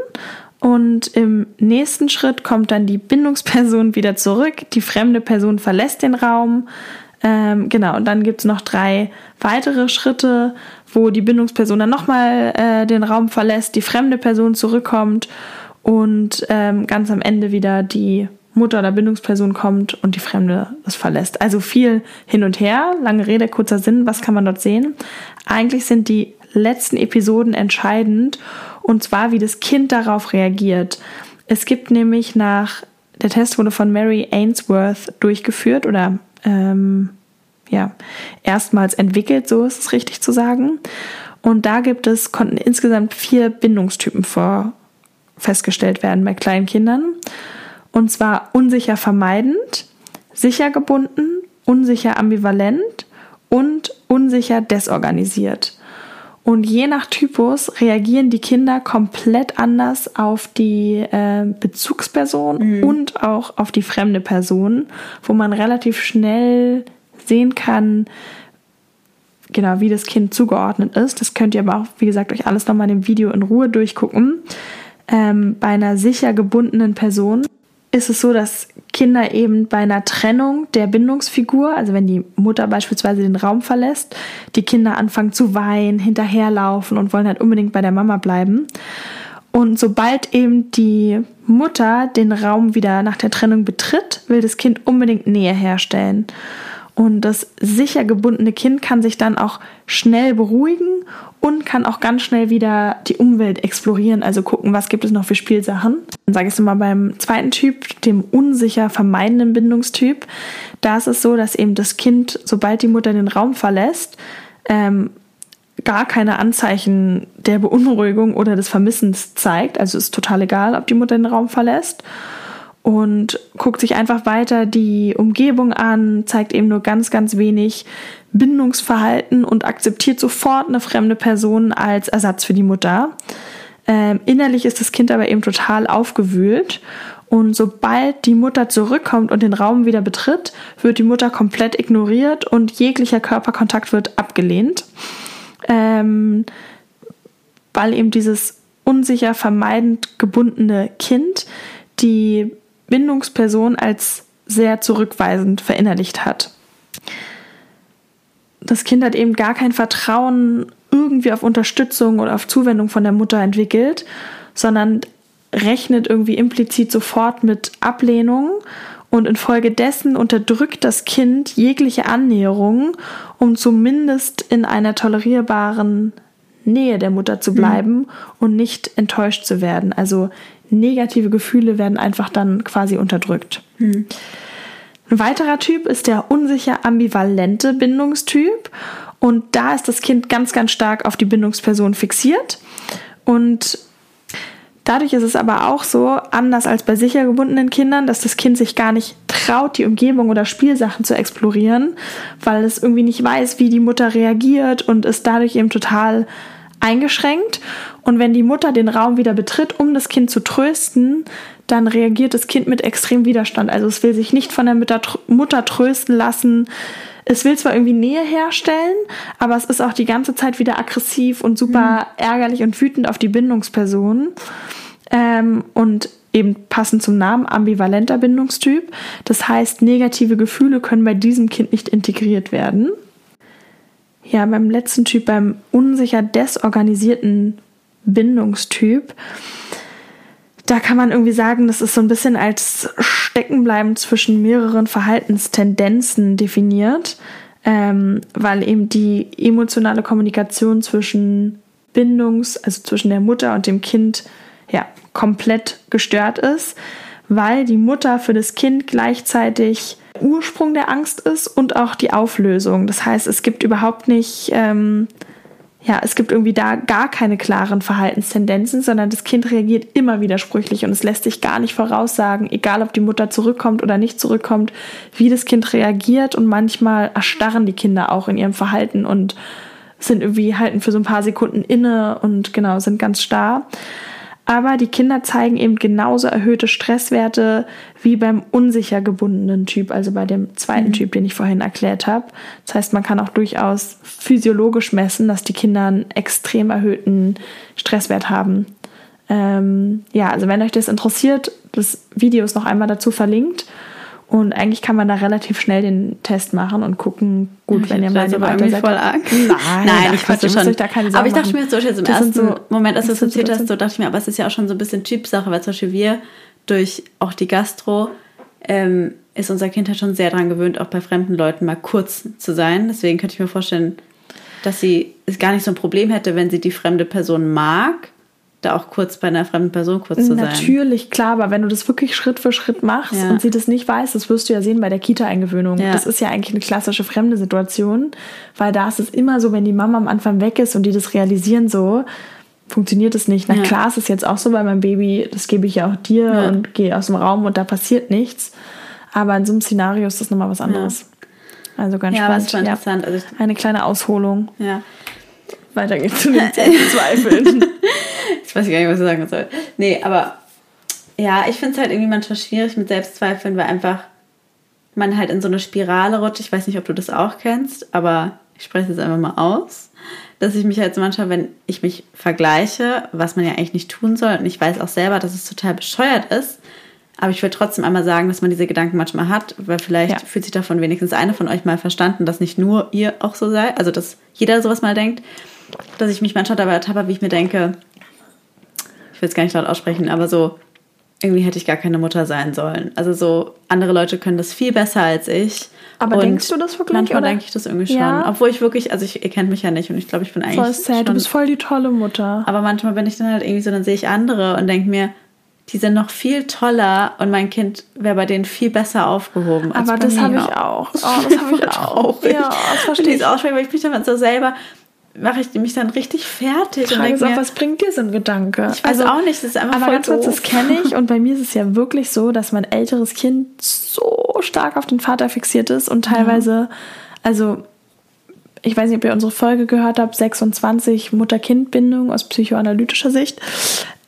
und im nächsten Schritt kommt dann die Bindungsperson [LAUGHS] wieder zurück, die fremde Person verlässt den Raum, ähm, genau, und dann gibt's noch drei weitere Schritte, wo die Bindungsperson dann nochmal äh, den Raum verlässt, die fremde Person zurückkommt und ähm, ganz am Ende wieder die Mutter oder Bindungsperson kommt und die Fremde das verlässt. Also viel hin und her, lange Rede, kurzer Sinn, was kann man dort sehen? Eigentlich sind die letzten Episoden entscheidend und zwar, wie das Kind darauf reagiert. Es gibt nämlich nach, der Test wurde von Mary Ainsworth durchgeführt oder ähm, ja, erstmals entwickelt, so ist es richtig zu sagen. Und da gibt es, konnten insgesamt vier Bindungstypen vor festgestellt werden bei kleinen Kindern. Und zwar unsicher vermeidend, sicher gebunden, unsicher ambivalent und unsicher desorganisiert. Und je nach Typus reagieren die Kinder komplett anders auf die äh, Bezugsperson mhm. und auch auf die fremde Person, wo man relativ schnell sehen kann, genau, wie das Kind zugeordnet ist. Das könnt ihr aber auch, wie gesagt, euch alles nochmal in dem Video in Ruhe durchgucken. Ähm, bei einer sicher gebundenen Person ist es so, dass Kinder eben bei einer Trennung der Bindungsfigur, also wenn die Mutter beispielsweise den Raum verlässt, die Kinder anfangen zu weinen, hinterherlaufen und wollen halt unbedingt bei der Mama bleiben. Und sobald eben die Mutter den Raum wieder nach der Trennung betritt, will das Kind unbedingt Nähe herstellen. Und das sicher gebundene Kind kann sich dann auch schnell beruhigen und kann auch ganz schnell wieder die Umwelt explorieren, also gucken, was gibt es noch für Spielsachen. Dann sage ich es mal beim zweiten Typ, dem unsicher vermeidenden Bindungstyp. Da ist es so, dass eben das Kind, sobald die Mutter den Raum verlässt, ähm, gar keine Anzeichen der Beunruhigung oder des Vermissens zeigt. Also ist total egal, ob die Mutter den Raum verlässt und guckt sich einfach weiter die Umgebung an, zeigt eben nur ganz, ganz wenig Bindungsverhalten und akzeptiert sofort eine fremde Person als Ersatz für die Mutter. Ähm, innerlich ist das Kind aber eben total aufgewühlt und sobald die Mutter zurückkommt und den Raum wieder betritt, wird die Mutter komplett ignoriert und jeglicher Körperkontakt wird abgelehnt, ähm, weil eben dieses unsicher vermeidend gebundene Kind die Bindungsperson als sehr zurückweisend verinnerlicht hat. Das Kind hat eben gar kein Vertrauen irgendwie auf Unterstützung oder auf Zuwendung von der Mutter entwickelt, sondern rechnet irgendwie implizit sofort mit Ablehnung und infolgedessen unterdrückt das Kind jegliche Annäherung, um zumindest in einer tolerierbaren Nähe der Mutter zu bleiben mhm. und nicht enttäuscht zu werden. Also negative Gefühle werden einfach dann quasi unterdrückt. Hm. Ein weiterer Typ ist der unsicher ambivalente Bindungstyp. Und da ist das Kind ganz, ganz stark auf die Bindungsperson fixiert. Und dadurch ist es aber auch so, anders als bei sicher gebundenen Kindern, dass das Kind sich gar nicht traut, die Umgebung oder Spielsachen zu explorieren, weil es irgendwie nicht weiß, wie die Mutter reagiert und ist dadurch eben total eingeschränkt. Und wenn die Mutter den Raum wieder betritt, um das Kind zu trösten, dann reagiert das Kind mit extrem Widerstand. Also es will sich nicht von der Mutter, trösten lassen. es will zwar irgendwie Nähe herstellen, aber es ist auch die ganze Zeit wieder aggressiv und super mhm. ärgerlich und wütend auf die Bindungsperson. Ähm, und eben passend zum Namen ambivalenter Bindungstyp. Das heißt, negative Gefühle können bei diesem Kind nicht integriert werden. Ja, beim letzten Typ, beim unsicher desorganisierten Bindungstyp, da kann man irgendwie sagen, das ist so ein bisschen als Steckenbleiben zwischen mehreren Verhaltenstendenzen definiert, ähm, weil eben die emotionale Kommunikation zwischen Bindungs-, also zwischen der Mutter und dem Kind, ja, komplett gestört ist, weil die Mutter für das Kind gleichzeitig Ursprung der Angst ist und auch die Auflösung. Das heißt, es gibt überhaupt nicht, ähm, ja, es gibt irgendwie da gar keine klaren Verhaltenstendenzen, sondern das Kind reagiert immer widersprüchlich und es lässt sich gar nicht voraussagen, egal ob die Mutter zurückkommt oder nicht zurückkommt, wie das Kind reagiert und manchmal erstarren die Kinder auch in ihrem Verhalten und sind irgendwie halten für so ein paar Sekunden inne und genau, sind ganz starr. Aber die Kinder zeigen eben genauso erhöhte Stresswerte wie beim unsicher gebundenen Typ, also bei dem zweiten mhm. Typ, den ich vorhin erklärt habe. Das heißt, man kann auch durchaus physiologisch messen, dass die Kinder einen extrem erhöhten Stresswert haben. Ähm, ja, also wenn euch das interessiert, das Video ist noch einmal dazu verlinkt. Und eigentlich kann man da relativ schnell den Test machen und gucken, gut, wenn ihr mal so weiter seid. Voll arg. Nein,
Nein ich wusste schon. Da keine aber ich dachte mir, so jetzt im das ersten so, Moment, als du es erzählt hast, so dachte ich mir, aber es ist ja auch schon so ein bisschen Typsache, weil zum Beispiel wir durch auch die Gastro ähm, ist unser Kind halt schon sehr daran gewöhnt, auch bei fremden Leuten mal kurz zu sein. Deswegen könnte ich mir vorstellen, dass sie es gar nicht so ein Problem hätte, wenn sie die fremde Person mag da auch kurz bei einer fremden Person kurz zu
sein. Natürlich, klar, aber wenn du das wirklich Schritt für Schritt machst ja. und sie das nicht weiß, das wirst du ja sehen bei der Kita-Eingewöhnung. Ja. Das ist ja eigentlich eine klassische fremde Situation, weil da ist es immer so, wenn die Mama am Anfang weg ist und die das realisieren so, funktioniert es nicht. Na ja. klar ist es jetzt auch so bei meinem Baby, das gebe ich ja auch dir und gehe aus dem Raum und da passiert nichts. Aber in so einem Szenario ist das nochmal was anderes. Also ganz ja, spannend. interessant. Also Eine kleine Ausholung. Ja. Weiter geht's zu den [LAUGHS]
Zweifeln. Jetzt weiß ich gar nicht, was ich sagen soll. Nee, aber ja, ich finde es halt irgendwie manchmal schwierig mit Selbstzweifeln, weil einfach man halt in so eine Spirale rutscht. Ich weiß nicht, ob du das auch kennst, aber ich spreche es einfach mal aus. Dass ich mich halt manchmal, wenn ich mich vergleiche, was man ja eigentlich nicht tun soll, und ich weiß auch selber, dass es total bescheuert ist, aber ich will trotzdem einmal sagen, dass man diese Gedanken manchmal hat, weil vielleicht ja. fühlt sich davon wenigstens eine von euch mal verstanden, dass nicht nur ihr auch so seid, also dass jeder sowas mal denkt, dass ich mich manchmal dabei ertappe, wie ich mir denke, will es gar nicht laut aussprechen, aber so, irgendwie hätte ich gar keine Mutter sein sollen. Also so, andere Leute können das viel besser als ich. Aber und denkst du das wirklich? Manchmal denke ich das irgendwie schon. Ja. Obwohl ich wirklich, also ich, ihr kennt mich ja nicht und ich glaube, ich bin eigentlich. Voll
sad, schon, du bist voll die tolle Mutter.
Aber manchmal bin ich dann halt irgendwie so, dann sehe ich andere und denke mir, die sind noch viel toller und mein Kind wäre bei denen viel besser aufgehoben. Aber das habe ich auch. Oh, [LAUGHS] das habe ich auch. Ja, das verstehe ich. auch, weil ich mich dann so selber mache ich mich dann richtig fertig.
Die Frage ist auch, was bringt dir so ein Gedanke? Ich weiß also, auch nicht, das ist einfach aber voll ganz kurz, das kenne ich [LAUGHS] und bei mir ist es ja wirklich so, dass mein älteres Kind so stark auf den Vater fixiert ist und teilweise, also ich weiß nicht, ob ihr unsere Folge gehört habt, 26 Mutter-Kind-Bindung aus psychoanalytischer Sicht,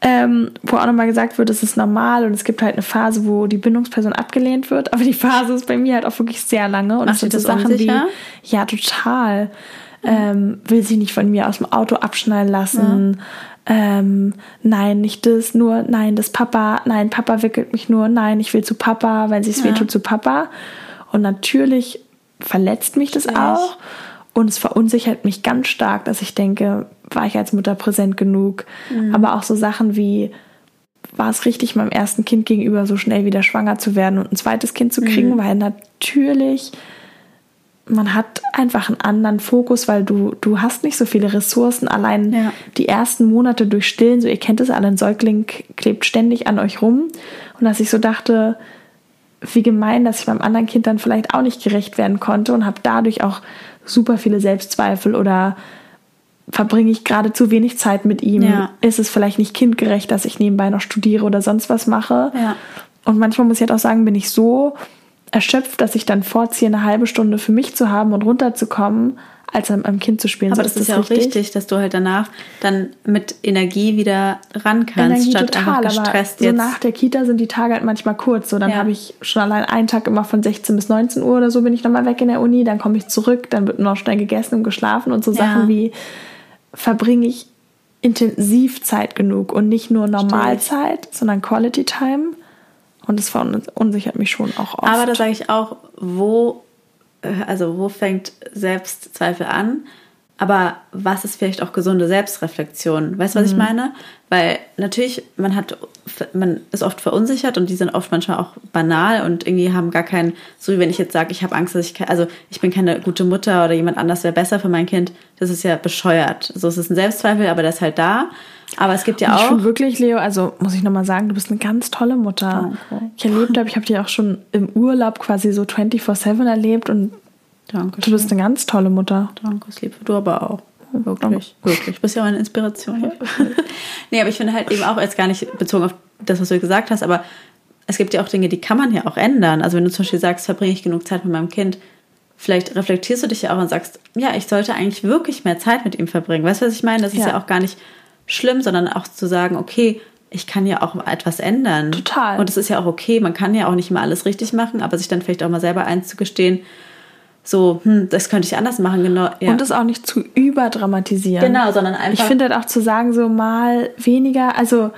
ähm, wo auch nochmal gesagt wird, es ist normal und es gibt halt eine Phase, wo die Bindungsperson abgelehnt wird, aber die Phase ist bei mir halt auch wirklich sehr lange und Macht es sind so Sachen unsicher? wie, ja, total ähm, will sie nicht von mir aus dem Auto abschneiden lassen. Ja. Ähm, nein, nicht das, nur nein, das Papa, nein, Papa wickelt mich nur, nein, ich will zu Papa, wenn sie es ja. wehtut, zu Papa. Und natürlich verletzt mich das ja. auch und es verunsichert mich ganz stark, dass ich denke, war ich als Mutter präsent genug? Mhm. Aber auch so Sachen wie, war es richtig, meinem ersten Kind gegenüber so schnell wieder schwanger zu werden und ein zweites Kind zu kriegen, mhm. weil natürlich man hat einfach einen anderen Fokus, weil du, du hast nicht so viele Ressourcen. Allein ja. die ersten Monate durch Stillen, so ihr kennt es alle, ein Säugling klebt ständig an euch rum. Und dass ich so dachte, wie gemein, dass ich beim anderen Kind dann vielleicht auch nicht gerecht werden konnte und habe dadurch auch super viele Selbstzweifel oder verbringe ich gerade zu wenig Zeit mit ihm? Ja. Ist es vielleicht nicht kindgerecht, dass ich nebenbei noch studiere oder sonst was mache? Ja. Und manchmal muss ich halt auch sagen, bin ich so erschöpft, dass ich dann vorziehe, eine halbe Stunde für mich zu haben und runterzukommen, als mit meinem Kind zu spielen.
Aber
so
das ist ja auch richtig, dass du halt danach dann mit Energie wieder ran kannst,
Energie
statt
total,
einfach gestresst
aber so
jetzt.
nach der Kita sind die Tage halt manchmal kurz. So, dann
Ja.
habe ich schon allein einen Tag immer von 16 bis 19 Uhr oder so bin ich nochmal weg in der Uni, dann komme ich zurück, dann wird noch schnell gegessen und geschlafen und so
Ja.
Sachen wie verbringe ich intensiv Zeit genug und nicht nur Normalzeit, sondern Quality Time. Und das verunsichert mich schon auch oft.
Aber da sage ich auch, wo, äh, also wo fängt Selbstzweifel an? Aber was ist vielleicht auch gesunde Selbstreflexion? Weißt du, was ich meine? Weil natürlich, man hat, man ist oft verunsichert und die sind oft manchmal auch banal und irgendwie haben gar keinen, so wie wenn ich jetzt sage, ich habe Angst, dass ich, also ich bin keine gute Mutter oder jemand anders wäre besser für mein Kind, das ist ja bescheuert. So es ist ein Selbstzweifel, aber der ist halt da. Aber es gibt ja
Und ich
auch.
finde wirklich, Leo, also muss ich nochmal sagen, du bist eine ganz tolle Mutter.
Danke.
Ich erlebt habe, ich habe dich auch schon im Urlaub quasi so 24-7 erlebt und
Danke.
du bist eine ganz tolle Mutter.
Danke, das liebe du aber auch. Wirklich, wirklich. Du bist ja auch eine Inspiration. [LAUGHS] nee, aber ich finde halt eben auch jetzt gar nicht bezogen auf das, was du gesagt hast, aber es gibt ja auch Dinge, die kann man ja auch ändern. Also wenn du zum Beispiel sagst, verbringe ich genug Zeit mit meinem Kind, vielleicht reflektierst du dich ja auch und sagst, ja, ich sollte eigentlich wirklich mehr Zeit mit ihm verbringen. Weißt du, was ich meine? Das ist
Ja.
ja auch gar nicht schlimm, sondern auch zu sagen, okay, ich kann ja auch etwas ändern.
Total.
Und es ist ja auch okay, man kann ja auch nicht immer alles richtig machen, aber sich dann vielleicht auch mal selber einzugestehen, so, hm, das könnte ich anders machen, genau. Ja.
Und das auch nicht zu überdramatisieren.
Genau, sondern einfach.
Ich finde halt auch zu sagen, so mal weniger, also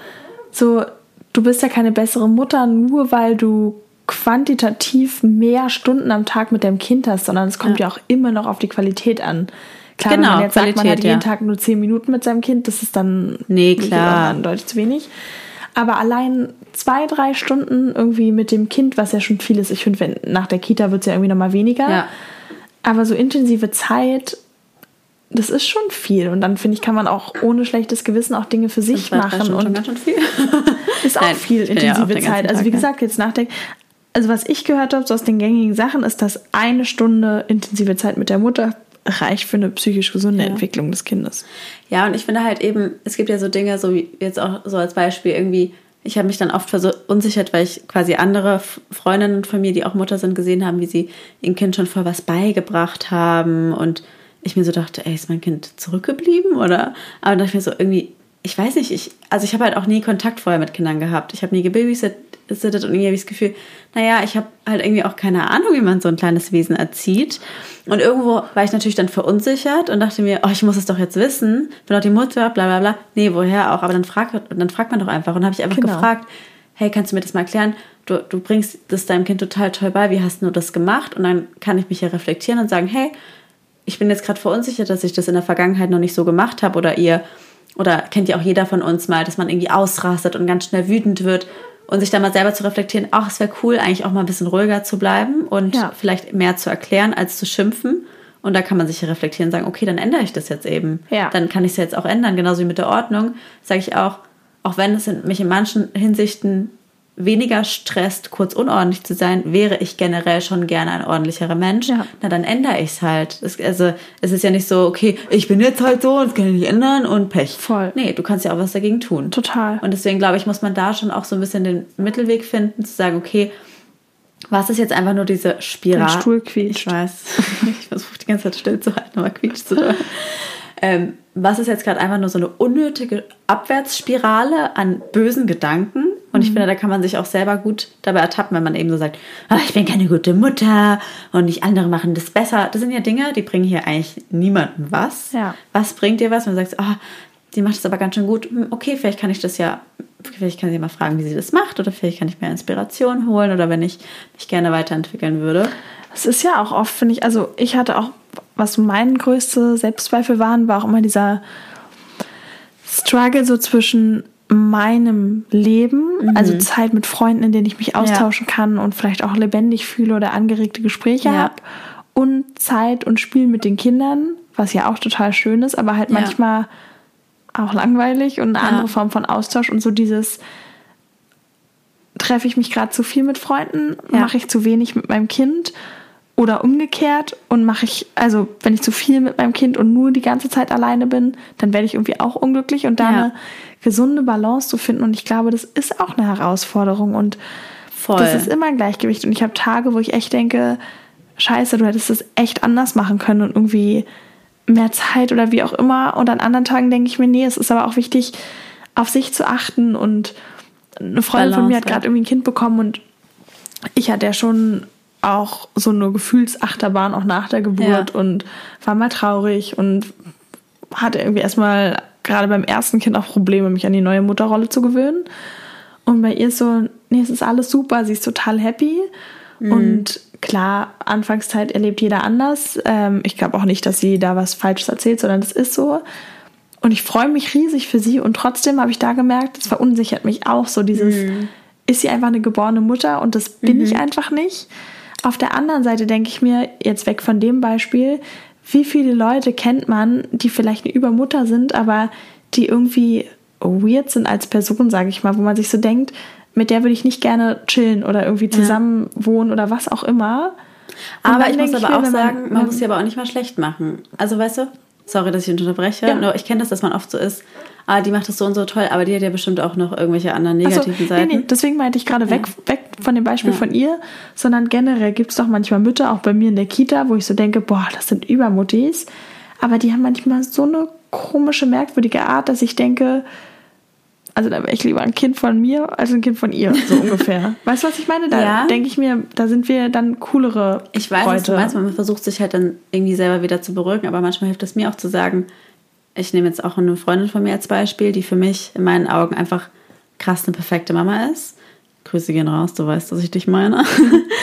so, du bist ja keine bessere Mutter, nur weil du quantitativ mehr Stunden am Tag mit deinem Kind hast, sondern es kommt ja,
Ja.
auch immer noch auf die Qualität an. Klar,
Genau,
wenn man jetzt sagt, man hat
Qualität,
jeden
ja.
Tag nur zehn Minuten mit seinem Kind, das ist dann
Nee, klar.
deutlich zu wenig. Aber allein zwei, drei Stunden irgendwie mit dem Kind, was ja schon viel ist, ich finde, nach der Kita wird es ja irgendwie nochmal weniger.
Ja.
Aber so intensive Zeit, das ist schon viel. Und dann finde ich, kann man auch ohne schlechtes Gewissen auch Dinge für sich
Zwei,
machen.
Stunden schon
Und
ganz schön viel. [LAUGHS]
ist auch
Nein,
viel
bin ja auch
intensive Zeit. Also wie
ja.
gesagt, jetzt nachdenken. Also was ich gehört habe, so aus den gängigen Sachen, ist, dass eine Stunde intensive Zeit mit der Mutter reicht für eine psychisch gesunde
Ja.
Entwicklung des Kindes.
Ja, und ich finde halt eben, es gibt ja so Dinge, so wie jetzt auch so als Beispiel irgendwie, ich habe mich dann oft verunsichert, weil ich quasi andere Freundinnen von mir, die auch Mutter sind, gesehen haben, wie sie ihrem Kind schon voll was beigebracht haben und ich mir so dachte, ey, ist mein Kind zurückgeblieben oder? Aber dann dachte ich mir so irgendwie, ich weiß nicht, ich, also ich habe halt auch nie Kontakt vorher mit Kindern gehabt. Ich habe nie gebabysittet und irgendwie habe ich das Gefühl, naja, ich habe halt irgendwie auch keine Ahnung, wie man so ein kleines Wesen erzieht. Und irgendwo war ich natürlich dann verunsichert und dachte mir, oh, ich muss es doch jetzt wissen. Bin doch die Mutter, bla bla bla. Nee, woher auch? Aber dann fragt, dann fragt man doch einfach. Und dann habe ich einfach
Genau.
gefragt, hey, kannst du mir das mal erklären? Du, du bringst das deinem Kind total toll bei. Wie hast du das gemacht? Und dann kann ich mich hier reflektieren und sagen, hey, ich bin jetzt gerade verunsichert, dass ich das in der Vergangenheit noch nicht so gemacht habe oder ihr oder kennt ja auch jeder von uns mal, dass man irgendwie ausrastet und ganz schnell wütend wird und sich dann mal selber zu reflektieren, ach, es wäre cool, eigentlich auch mal ein bisschen ruhiger zu bleiben und
Ja.
vielleicht mehr zu erklären als zu schimpfen. Und da kann man sich reflektieren und sagen, okay, dann ändere ich das jetzt eben.
Ja.
Dann kann ich es jetzt auch ändern. Genauso wie mit der Ordnung, sage ich auch, auch wenn es mich in manchen Hinsichten weniger stresst, kurz unordentlich zu sein, wäre ich generell schon gerne ein ordentlicherer Mensch.
Ja.
Na, dann ändere ich es halt. Es, also, es ist ja nicht so, okay, ich bin jetzt halt so und das kann ich nicht ändern und Pech.
Voll.
Nee, du kannst ja auch was dagegen tun.
Total.
Und deswegen glaube ich, muss man da schon auch so ein bisschen den Mittelweg finden, zu sagen, okay, was ist jetzt einfach nur diese Spirale?
Dein Stuhl quietscht.
Ich weiß. [LAUGHS] Ich versuche die ganze Zeit still zu halten, aber quietscht so doll. ähm, was ist jetzt gerade einfach nur so eine unnötige Abwärtsspirale an bösen Gedanken? Und
Mhm.
ich finde, da kann man sich auch selber gut dabei ertappen, wenn man eben so sagt, ah, ich bin keine gute Mutter und nicht andere machen das besser. Das sind ja Dinge, die bringen hier eigentlich niemandem was.
Ja.
Was bringt dir was, wenn du sagst, ah, die macht das aber ganz schön gut. Okay, vielleicht kann ich das ja, vielleicht kann sie mal fragen, wie sie das macht oder vielleicht kann ich mir Inspiration holen oder wenn ich mich gerne weiterentwickeln würde.
Es ist ja auch oft, finde ich, also ich hatte auch, was mein größte Selbstzweifel waren, war auch immer dieser Struggle so zwischen meinem Leben, also Zeit mit Freunden, in denen ich mich austauschen kann und vielleicht auch lebendig fühle oder angeregte Gespräche
Ja.
habe und Zeit und Spiel mit den Kindern, was ja auch total schön ist, aber halt
Ja.
manchmal auch langweilig und eine
Ja.
andere Form von Austausch und so dieses treffe ich mich gerade zu viel mit Freunden,
Ja.
mache ich zu wenig mit meinem Kind oder umgekehrt und mache ich, also wenn ich zu viel mit meinem Kind und nur die ganze Zeit alleine bin, dann werde ich irgendwie auch unglücklich und da
Ja.
eine gesunde Balance zu finden und ich glaube, das ist auch eine Herausforderung und
Voll.
das ist immer ein Gleichgewicht und ich habe Tage, wo ich echt denke, scheiße, du hättest das echt anders machen können und irgendwie mehr Zeit oder wie auch immer. Und an anderen Tagen denke ich mir, nee, es ist aber auch wichtig, auf sich zu achten. Und eine Freundin Balance, von mir hat gerade irgendwie ein Kind bekommen und ich hatte ja schon auch so eine Gefühlsachterbahn auch nach der Geburt ja. und war mal traurig und hatte irgendwie erstmal gerade beim ersten Kind auch Probleme, mich an die neue Mutterrolle zu gewöhnen. Und bei ihr ist so, nee, es ist alles super, sie ist total happy. Mhm. Und klar, Anfangszeit erlebt jeder anders. Ähm, ich glaube auch nicht, dass sie da was Falsches erzählt, sondern das ist so. Und ich freue mich riesig für sie. Und trotzdem habe ich da gemerkt, es verunsichert mich auch so dieses, mhm. ist sie einfach eine geborene Mutter und das bin mhm. ich einfach nicht. Auf der anderen Seite denke ich mir, jetzt weg von dem Beispiel, wie viele Leute kennt man, die vielleicht eine Übermutter sind, aber die irgendwie weird sind als Person, sage ich mal, wo man sich so denkt, mit der würde ich nicht gerne chillen oder irgendwie zusammen ja. wohnen oder was auch immer.
Und aber ich muss aber ich auch sagen, man, man muss sie aber auch nicht mal schlecht machen. Also weißt du, sorry, dass ich unterbreche, ja. nur ich kenne das, dass man oft so ist, ah, die macht das so und so toll, aber die hat ja bestimmt auch noch irgendwelche anderen negativen so, Seiten. Nee, nee,
deswegen meinte ich gerade weg, ja. weg von dem Beispiel ja. von ihr, sondern generell gibt es doch manchmal Mütter, auch bei mir in der Kita, wo ich so denke, boah, das sind Übermuttis, aber die haben manchmal so eine komische, merkwürdige Art, dass ich denke, also da wäre ich lieber ein Kind von mir als ein Kind von ihr, so [LAUGHS] ungefähr. weißt du, was ich meine? Da ja. denke ich mir, da sind wir dann coolere
Ich weiß, Leute. was du meinst. Man versucht sich halt dann irgendwie selber wieder zu beruhigen, aber manchmal hilft es mir auch zu sagen, ich nehme jetzt auch eine Freundin von mir als Beispiel, die für mich in meinen Augen einfach krass eine perfekte Mama ist. Grüße gehen raus, du weißt, dass ich dich meine.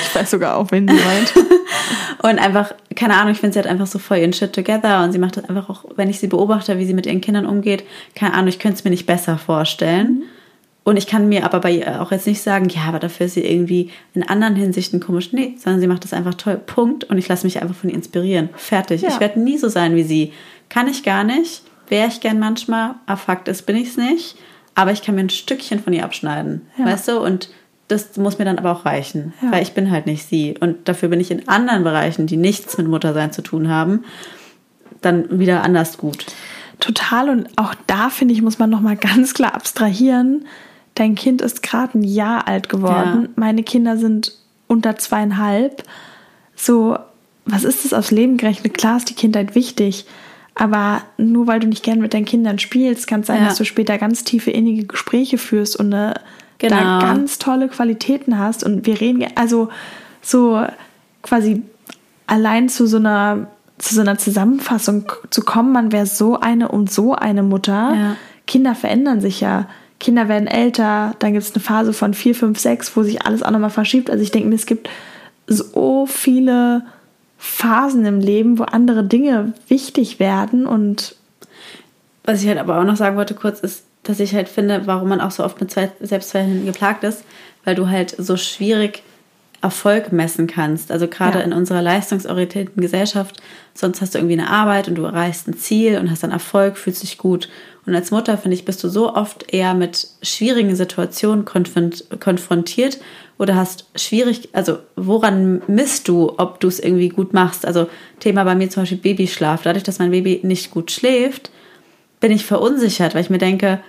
Ich weiß sogar auch, wen sie meint. [LAUGHS]
und einfach, keine Ahnung, ich finde, sie hat einfach so voll ihren Shit together und sie macht das einfach auch, wenn ich sie beobachte, wie sie mit ihren Kindern umgeht, keine Ahnung, ich könnte es mir nicht besser vorstellen. Mhm. Und ich kann mir aber bei ihr auch jetzt nicht sagen, ja, aber dafür ist sie irgendwie in anderen Hinsichten komisch. Nee, sondern sie macht das einfach toll. Punkt. Und ich lasse mich einfach von ihr inspirieren. Fertig. Ja. Ich werde nie so sein wie sie. Kann ich gar nicht. Wäre ich gern manchmal. Aber Fakt ist, bin ich es nicht aber ich kann mir ein Stückchen von ihr abschneiden, ja. weißt du? Und das muss mir dann aber auch reichen, ja. weil ich bin halt nicht sie. Und dafür bin ich in anderen Bereichen, die nichts mit Muttersein zu tun haben, dann wieder anders gut.
Total. Und auch da, finde ich, muss man nochmal ganz klar abstrahieren. Dein Kind ist gerade ein Jahr alt geworden. Ja. Meine Kinder sind unter zweieinhalb. So, was ist das aufs Leben gerechnet? Klar ist die Kindheit wichtig. Aber nur weil du nicht gern mit deinen Kindern spielst, kann es sein, ja. dass du später ganz tiefe, innige Gespräche führst und eine, genau. da ganz tolle Qualitäten hast. Und wir reden, also so quasi allein zu so einer, zu so einer Zusammenfassung zu kommen, man wäre so eine und so eine Mutter. Ja. Kinder verändern sich ja. Kinder werden älter, dann gibt es eine Phase von vier, fünf, sechs, wo sich alles auch nochmal verschiebt. Also ich denke mir, es gibt so viele Phasen im Leben, wo andere Dinge wichtig werden und
was ich halt aber auch noch sagen wollte kurz ist, dass ich halt finde, warum man auch so oft mit Selbstzweifeln geplagt ist, weil du halt so schwierig Erfolg messen kannst. Also gerade ja. in unserer leistungsorientierten Gesellschaft, sonst hast du irgendwie eine Arbeit und du erreichst ein Ziel und hast dann Erfolg, fühlst dich gut. Und als Mutter, finde ich, bist du so oft eher mit schwierigen Situationen konfrontiert oder hast schwierig, also woran misst du, ob du es irgendwie gut machst? Also Thema bei mir zum Beispiel Babyschlaf. Dadurch, dass mein Baby nicht gut schläft, bin ich verunsichert, weil ich mir denke,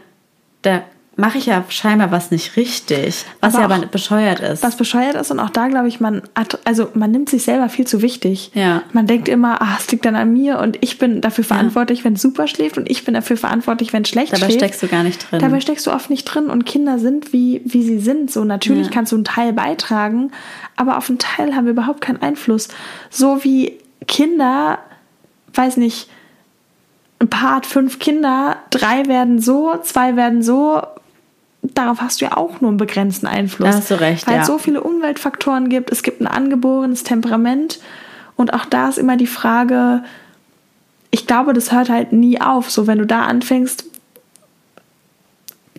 da mache ich ja scheinbar was nicht richtig, was aber ja aber bescheuert ist.
Was bescheuert ist und auch da glaube ich, man also man nimmt sich selber viel zu wichtig. Ja. Man denkt immer, ah, es liegt dann an mir und ich bin dafür verantwortlich, ja. wenn es super schläft und ich bin dafür verantwortlich, wenn es schlecht
Dabei
schläft.
Dabei steckst du gar nicht drin.
Dabei steckst du oft nicht drin und Kinder sind wie wie sie sind. So natürlich ja. kannst du einen Teil beitragen, aber auf einen Teil haben wir überhaupt keinen Einfluss. So wie Kinder, weiß nicht, ein Paar hat fünf Kinder, drei werden so, zwei werden so, darauf hast du ja auch nur einen begrenzten Einfluss. Da
hast du recht,
Weil
ja.
es so viele Umweltfaktoren gibt. Es gibt ein angeborenes Temperament. Und auch da ist immer die Frage, ich glaube, das hört halt nie auf. So, wenn du da anfängst,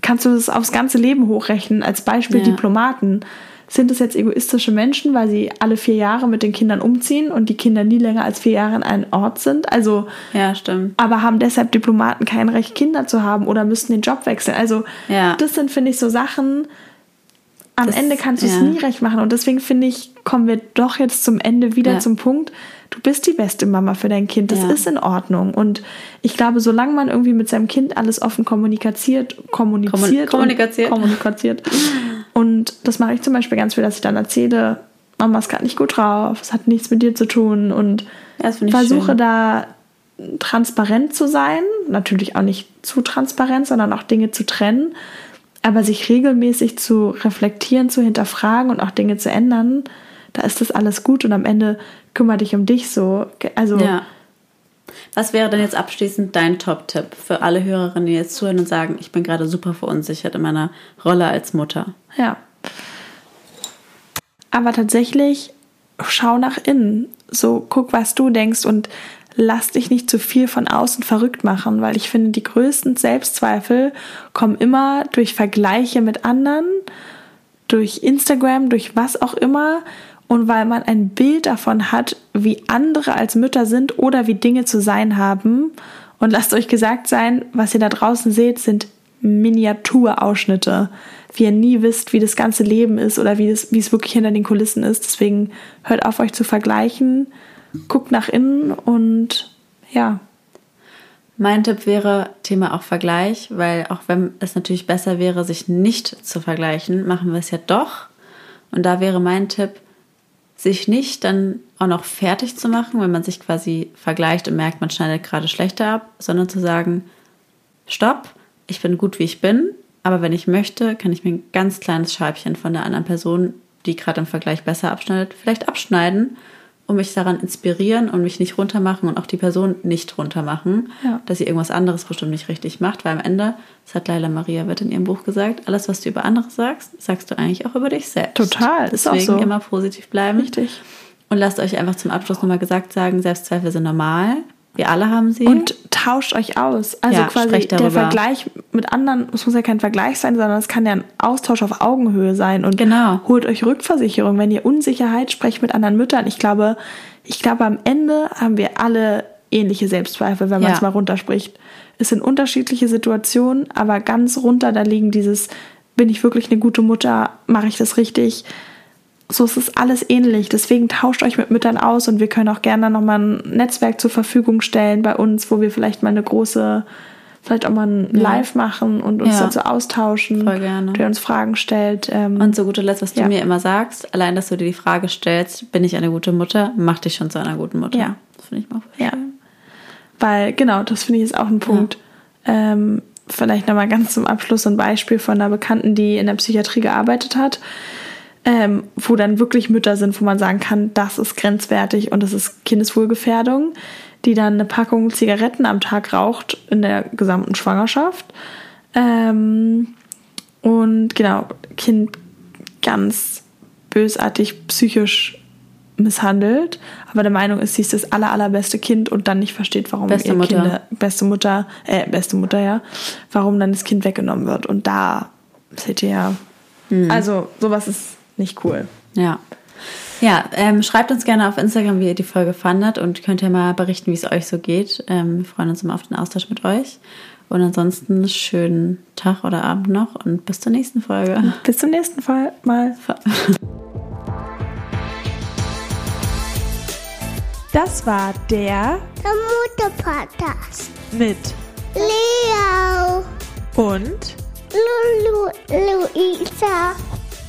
kannst du das aufs ganze Leben hochrechnen. Als Beispiel ja. Diplomaten. Sind es jetzt egoistische Menschen, weil sie alle vier Jahre mit den Kindern umziehen und die Kinder nie länger als vier Jahre in einem Ort sind? Also,
ja, stimmt.
Aber haben deshalb Diplomaten kein Recht, Kinder zu haben oder müssten den Job wechseln? Also, ja. das sind, finde ich, so Sachen. Am das, Ende kannst du es ja. nie recht machen. Und deswegen finde ich, kommen wir doch jetzt zum Ende wieder ja. zum Punkt. Du bist die beste Mama für dein Kind. Das ist in Ordnung. Und ich glaube, solange man irgendwie mit seinem Kind alles offen kommuniziert, kommuniziert,
kommuniziert,
kommuniziert Und das mache ich zum Beispiel ganz viel, dass ich dann erzähle, Mama ist gerade nicht gut drauf, es hat nichts mit dir zu tun und versuche schön. da transparent zu sein, natürlich auch nicht zu transparent, sondern auch Dinge zu trennen, aber sich regelmäßig zu reflektieren, zu hinterfragen und auch Dinge zu ändern, da ist das alles gut und am Ende kümmere dich um dich so. Also
Ja. Was wäre denn jetzt abschließend dein Top-Tipp für alle Hörerinnen, die jetzt zuhören und sagen, ich bin gerade super verunsichert in meiner Rolle als Mutter?
Ja. Aber tatsächlich schau nach innen. So guck, was du denkst und lass dich nicht zu viel von außen verrückt machen, weil ich finde, die größten Selbstzweifel kommen immer durch Vergleiche mit anderen, durch Instagram, durch was auch immer und weil man ein Bild davon hat, wie andere als Mütter sind oder wie Dinge zu sein haben. Und lasst euch gesagt sein, was ihr da draußen seht, sind Miniaturausschnitte. Wie ihr nie wisst, wie das ganze Leben ist oder wie es, wie es wirklich hinter den Kulissen ist. Deswegen hört auf, euch zu vergleichen, guckt nach innen und ja,
Mein Tipp wäre Thema auch Vergleich, weil auch wenn es natürlich besser wäre, sich nicht zu vergleichen, machen wir es ja doch. Und da wäre mein Tipp, sich nicht dann auch noch fertig zu machen, wenn man sich quasi vergleicht und merkt, man schneidet gerade schlechter ab, sondern zu sagen, stopp, ich bin gut, wie ich bin, aber wenn ich möchte, kann ich mir ein ganz kleines Scheibchen von der anderen Person, die gerade im Vergleich besser abschneidet, vielleicht abschneiden und mich daran inspirieren und mich nicht runtermachen und auch die Person nicht runtermachen,
Ja.
dass sie irgendwas anderes bestimmt nicht richtig macht, weil am Ende, das hat Leila Maria Witt in ihrem Buch gesagt, alles, was du über andere sagst, sagst du eigentlich auch über dich selbst.
Total, ist auch
Deswegen
so.
immer positiv bleiben.
Richtig.
Und lasst euch einfach zum Abschluss nochmal gesagt sagen, Selbstzweifel sind normal. Wir alle haben sie.
Und tauscht euch aus. Also
Ja,
quasi der. Vergleich mit anderen, es muss ja kein Vergleich sein, sondern es kann ja ein Austausch auf Augenhöhe sein. Und
Genau.
holt euch Rückversicherung, wenn ihr Unsicherheit sprecht mit anderen Müttern. Ich glaube, ich glaube, am Ende haben wir alle ähnliche Selbstzweifel, wenn man
Ja.
es mal runterspricht. Es sind unterschiedliche Situationen, aber ganz runter, da liegen dieses, bin ich wirklich eine gute Mutter, mache ich das richtig? So ist es alles ähnlich. Deswegen tauscht euch mit Müttern aus und wir können auch gerne nochmal ein Netzwerk zur Verfügung stellen bei uns, wo wir vielleicht mal eine große, vielleicht auch mal ein Live machen und uns
Ja.
dazu austauschen.
Voll gerne.
Der uns Fragen stellt. Ähm,
Und zu guter Letzt, was du
Ja.
mir immer sagst, allein, dass du dir die Frage stellst, bin ich eine gute Mutter, macht dich schon zu einer guten Mutter.
Ja.
Das finde ich mal voll
Ja. Weil, genau, das finde ich ist auch ein Punkt. Ähm, vielleicht nochmal ganz zum Abschluss ein Beispiel von einer Bekannten, die in der Psychiatrie gearbeitet hat, ähm, wo dann wirklich Mütter sind, wo man sagen kann, das ist grenzwertig und das ist Kindeswohlgefährdung, die dann eine Packung Zigaretten am Tag raucht in der gesamten Schwangerschaft. Ähm, und genau, Kind ganz bösartig psychisch misshandelt, aber der Meinung ist, sie ist das aller, allerbeste Kind und dann nicht versteht, warum
Beste
ihr
Mutter.
Kinder, beste Mutter, äh, beste Mutter, ja, warum dann das Kind weggenommen wird. Und da seht ihr ja,
Mhm.
also sowas ist nicht cool.
Ja. Ja, ähm, schreibt uns gerne auf Instagram, wie ihr die Folge fandet und könnt ja mal berichten, wie es euch so geht. Ähm, wir freuen uns immer auf den Austausch mit euch. Und ansonsten schönen Tag oder Abend noch und bis zur nächsten Folge.
Bis zum nächsten Fall mal. [LAUGHS] Das war der
Der Mutter-Podcast.
mit
Leo,
und
Lulu, Luisa.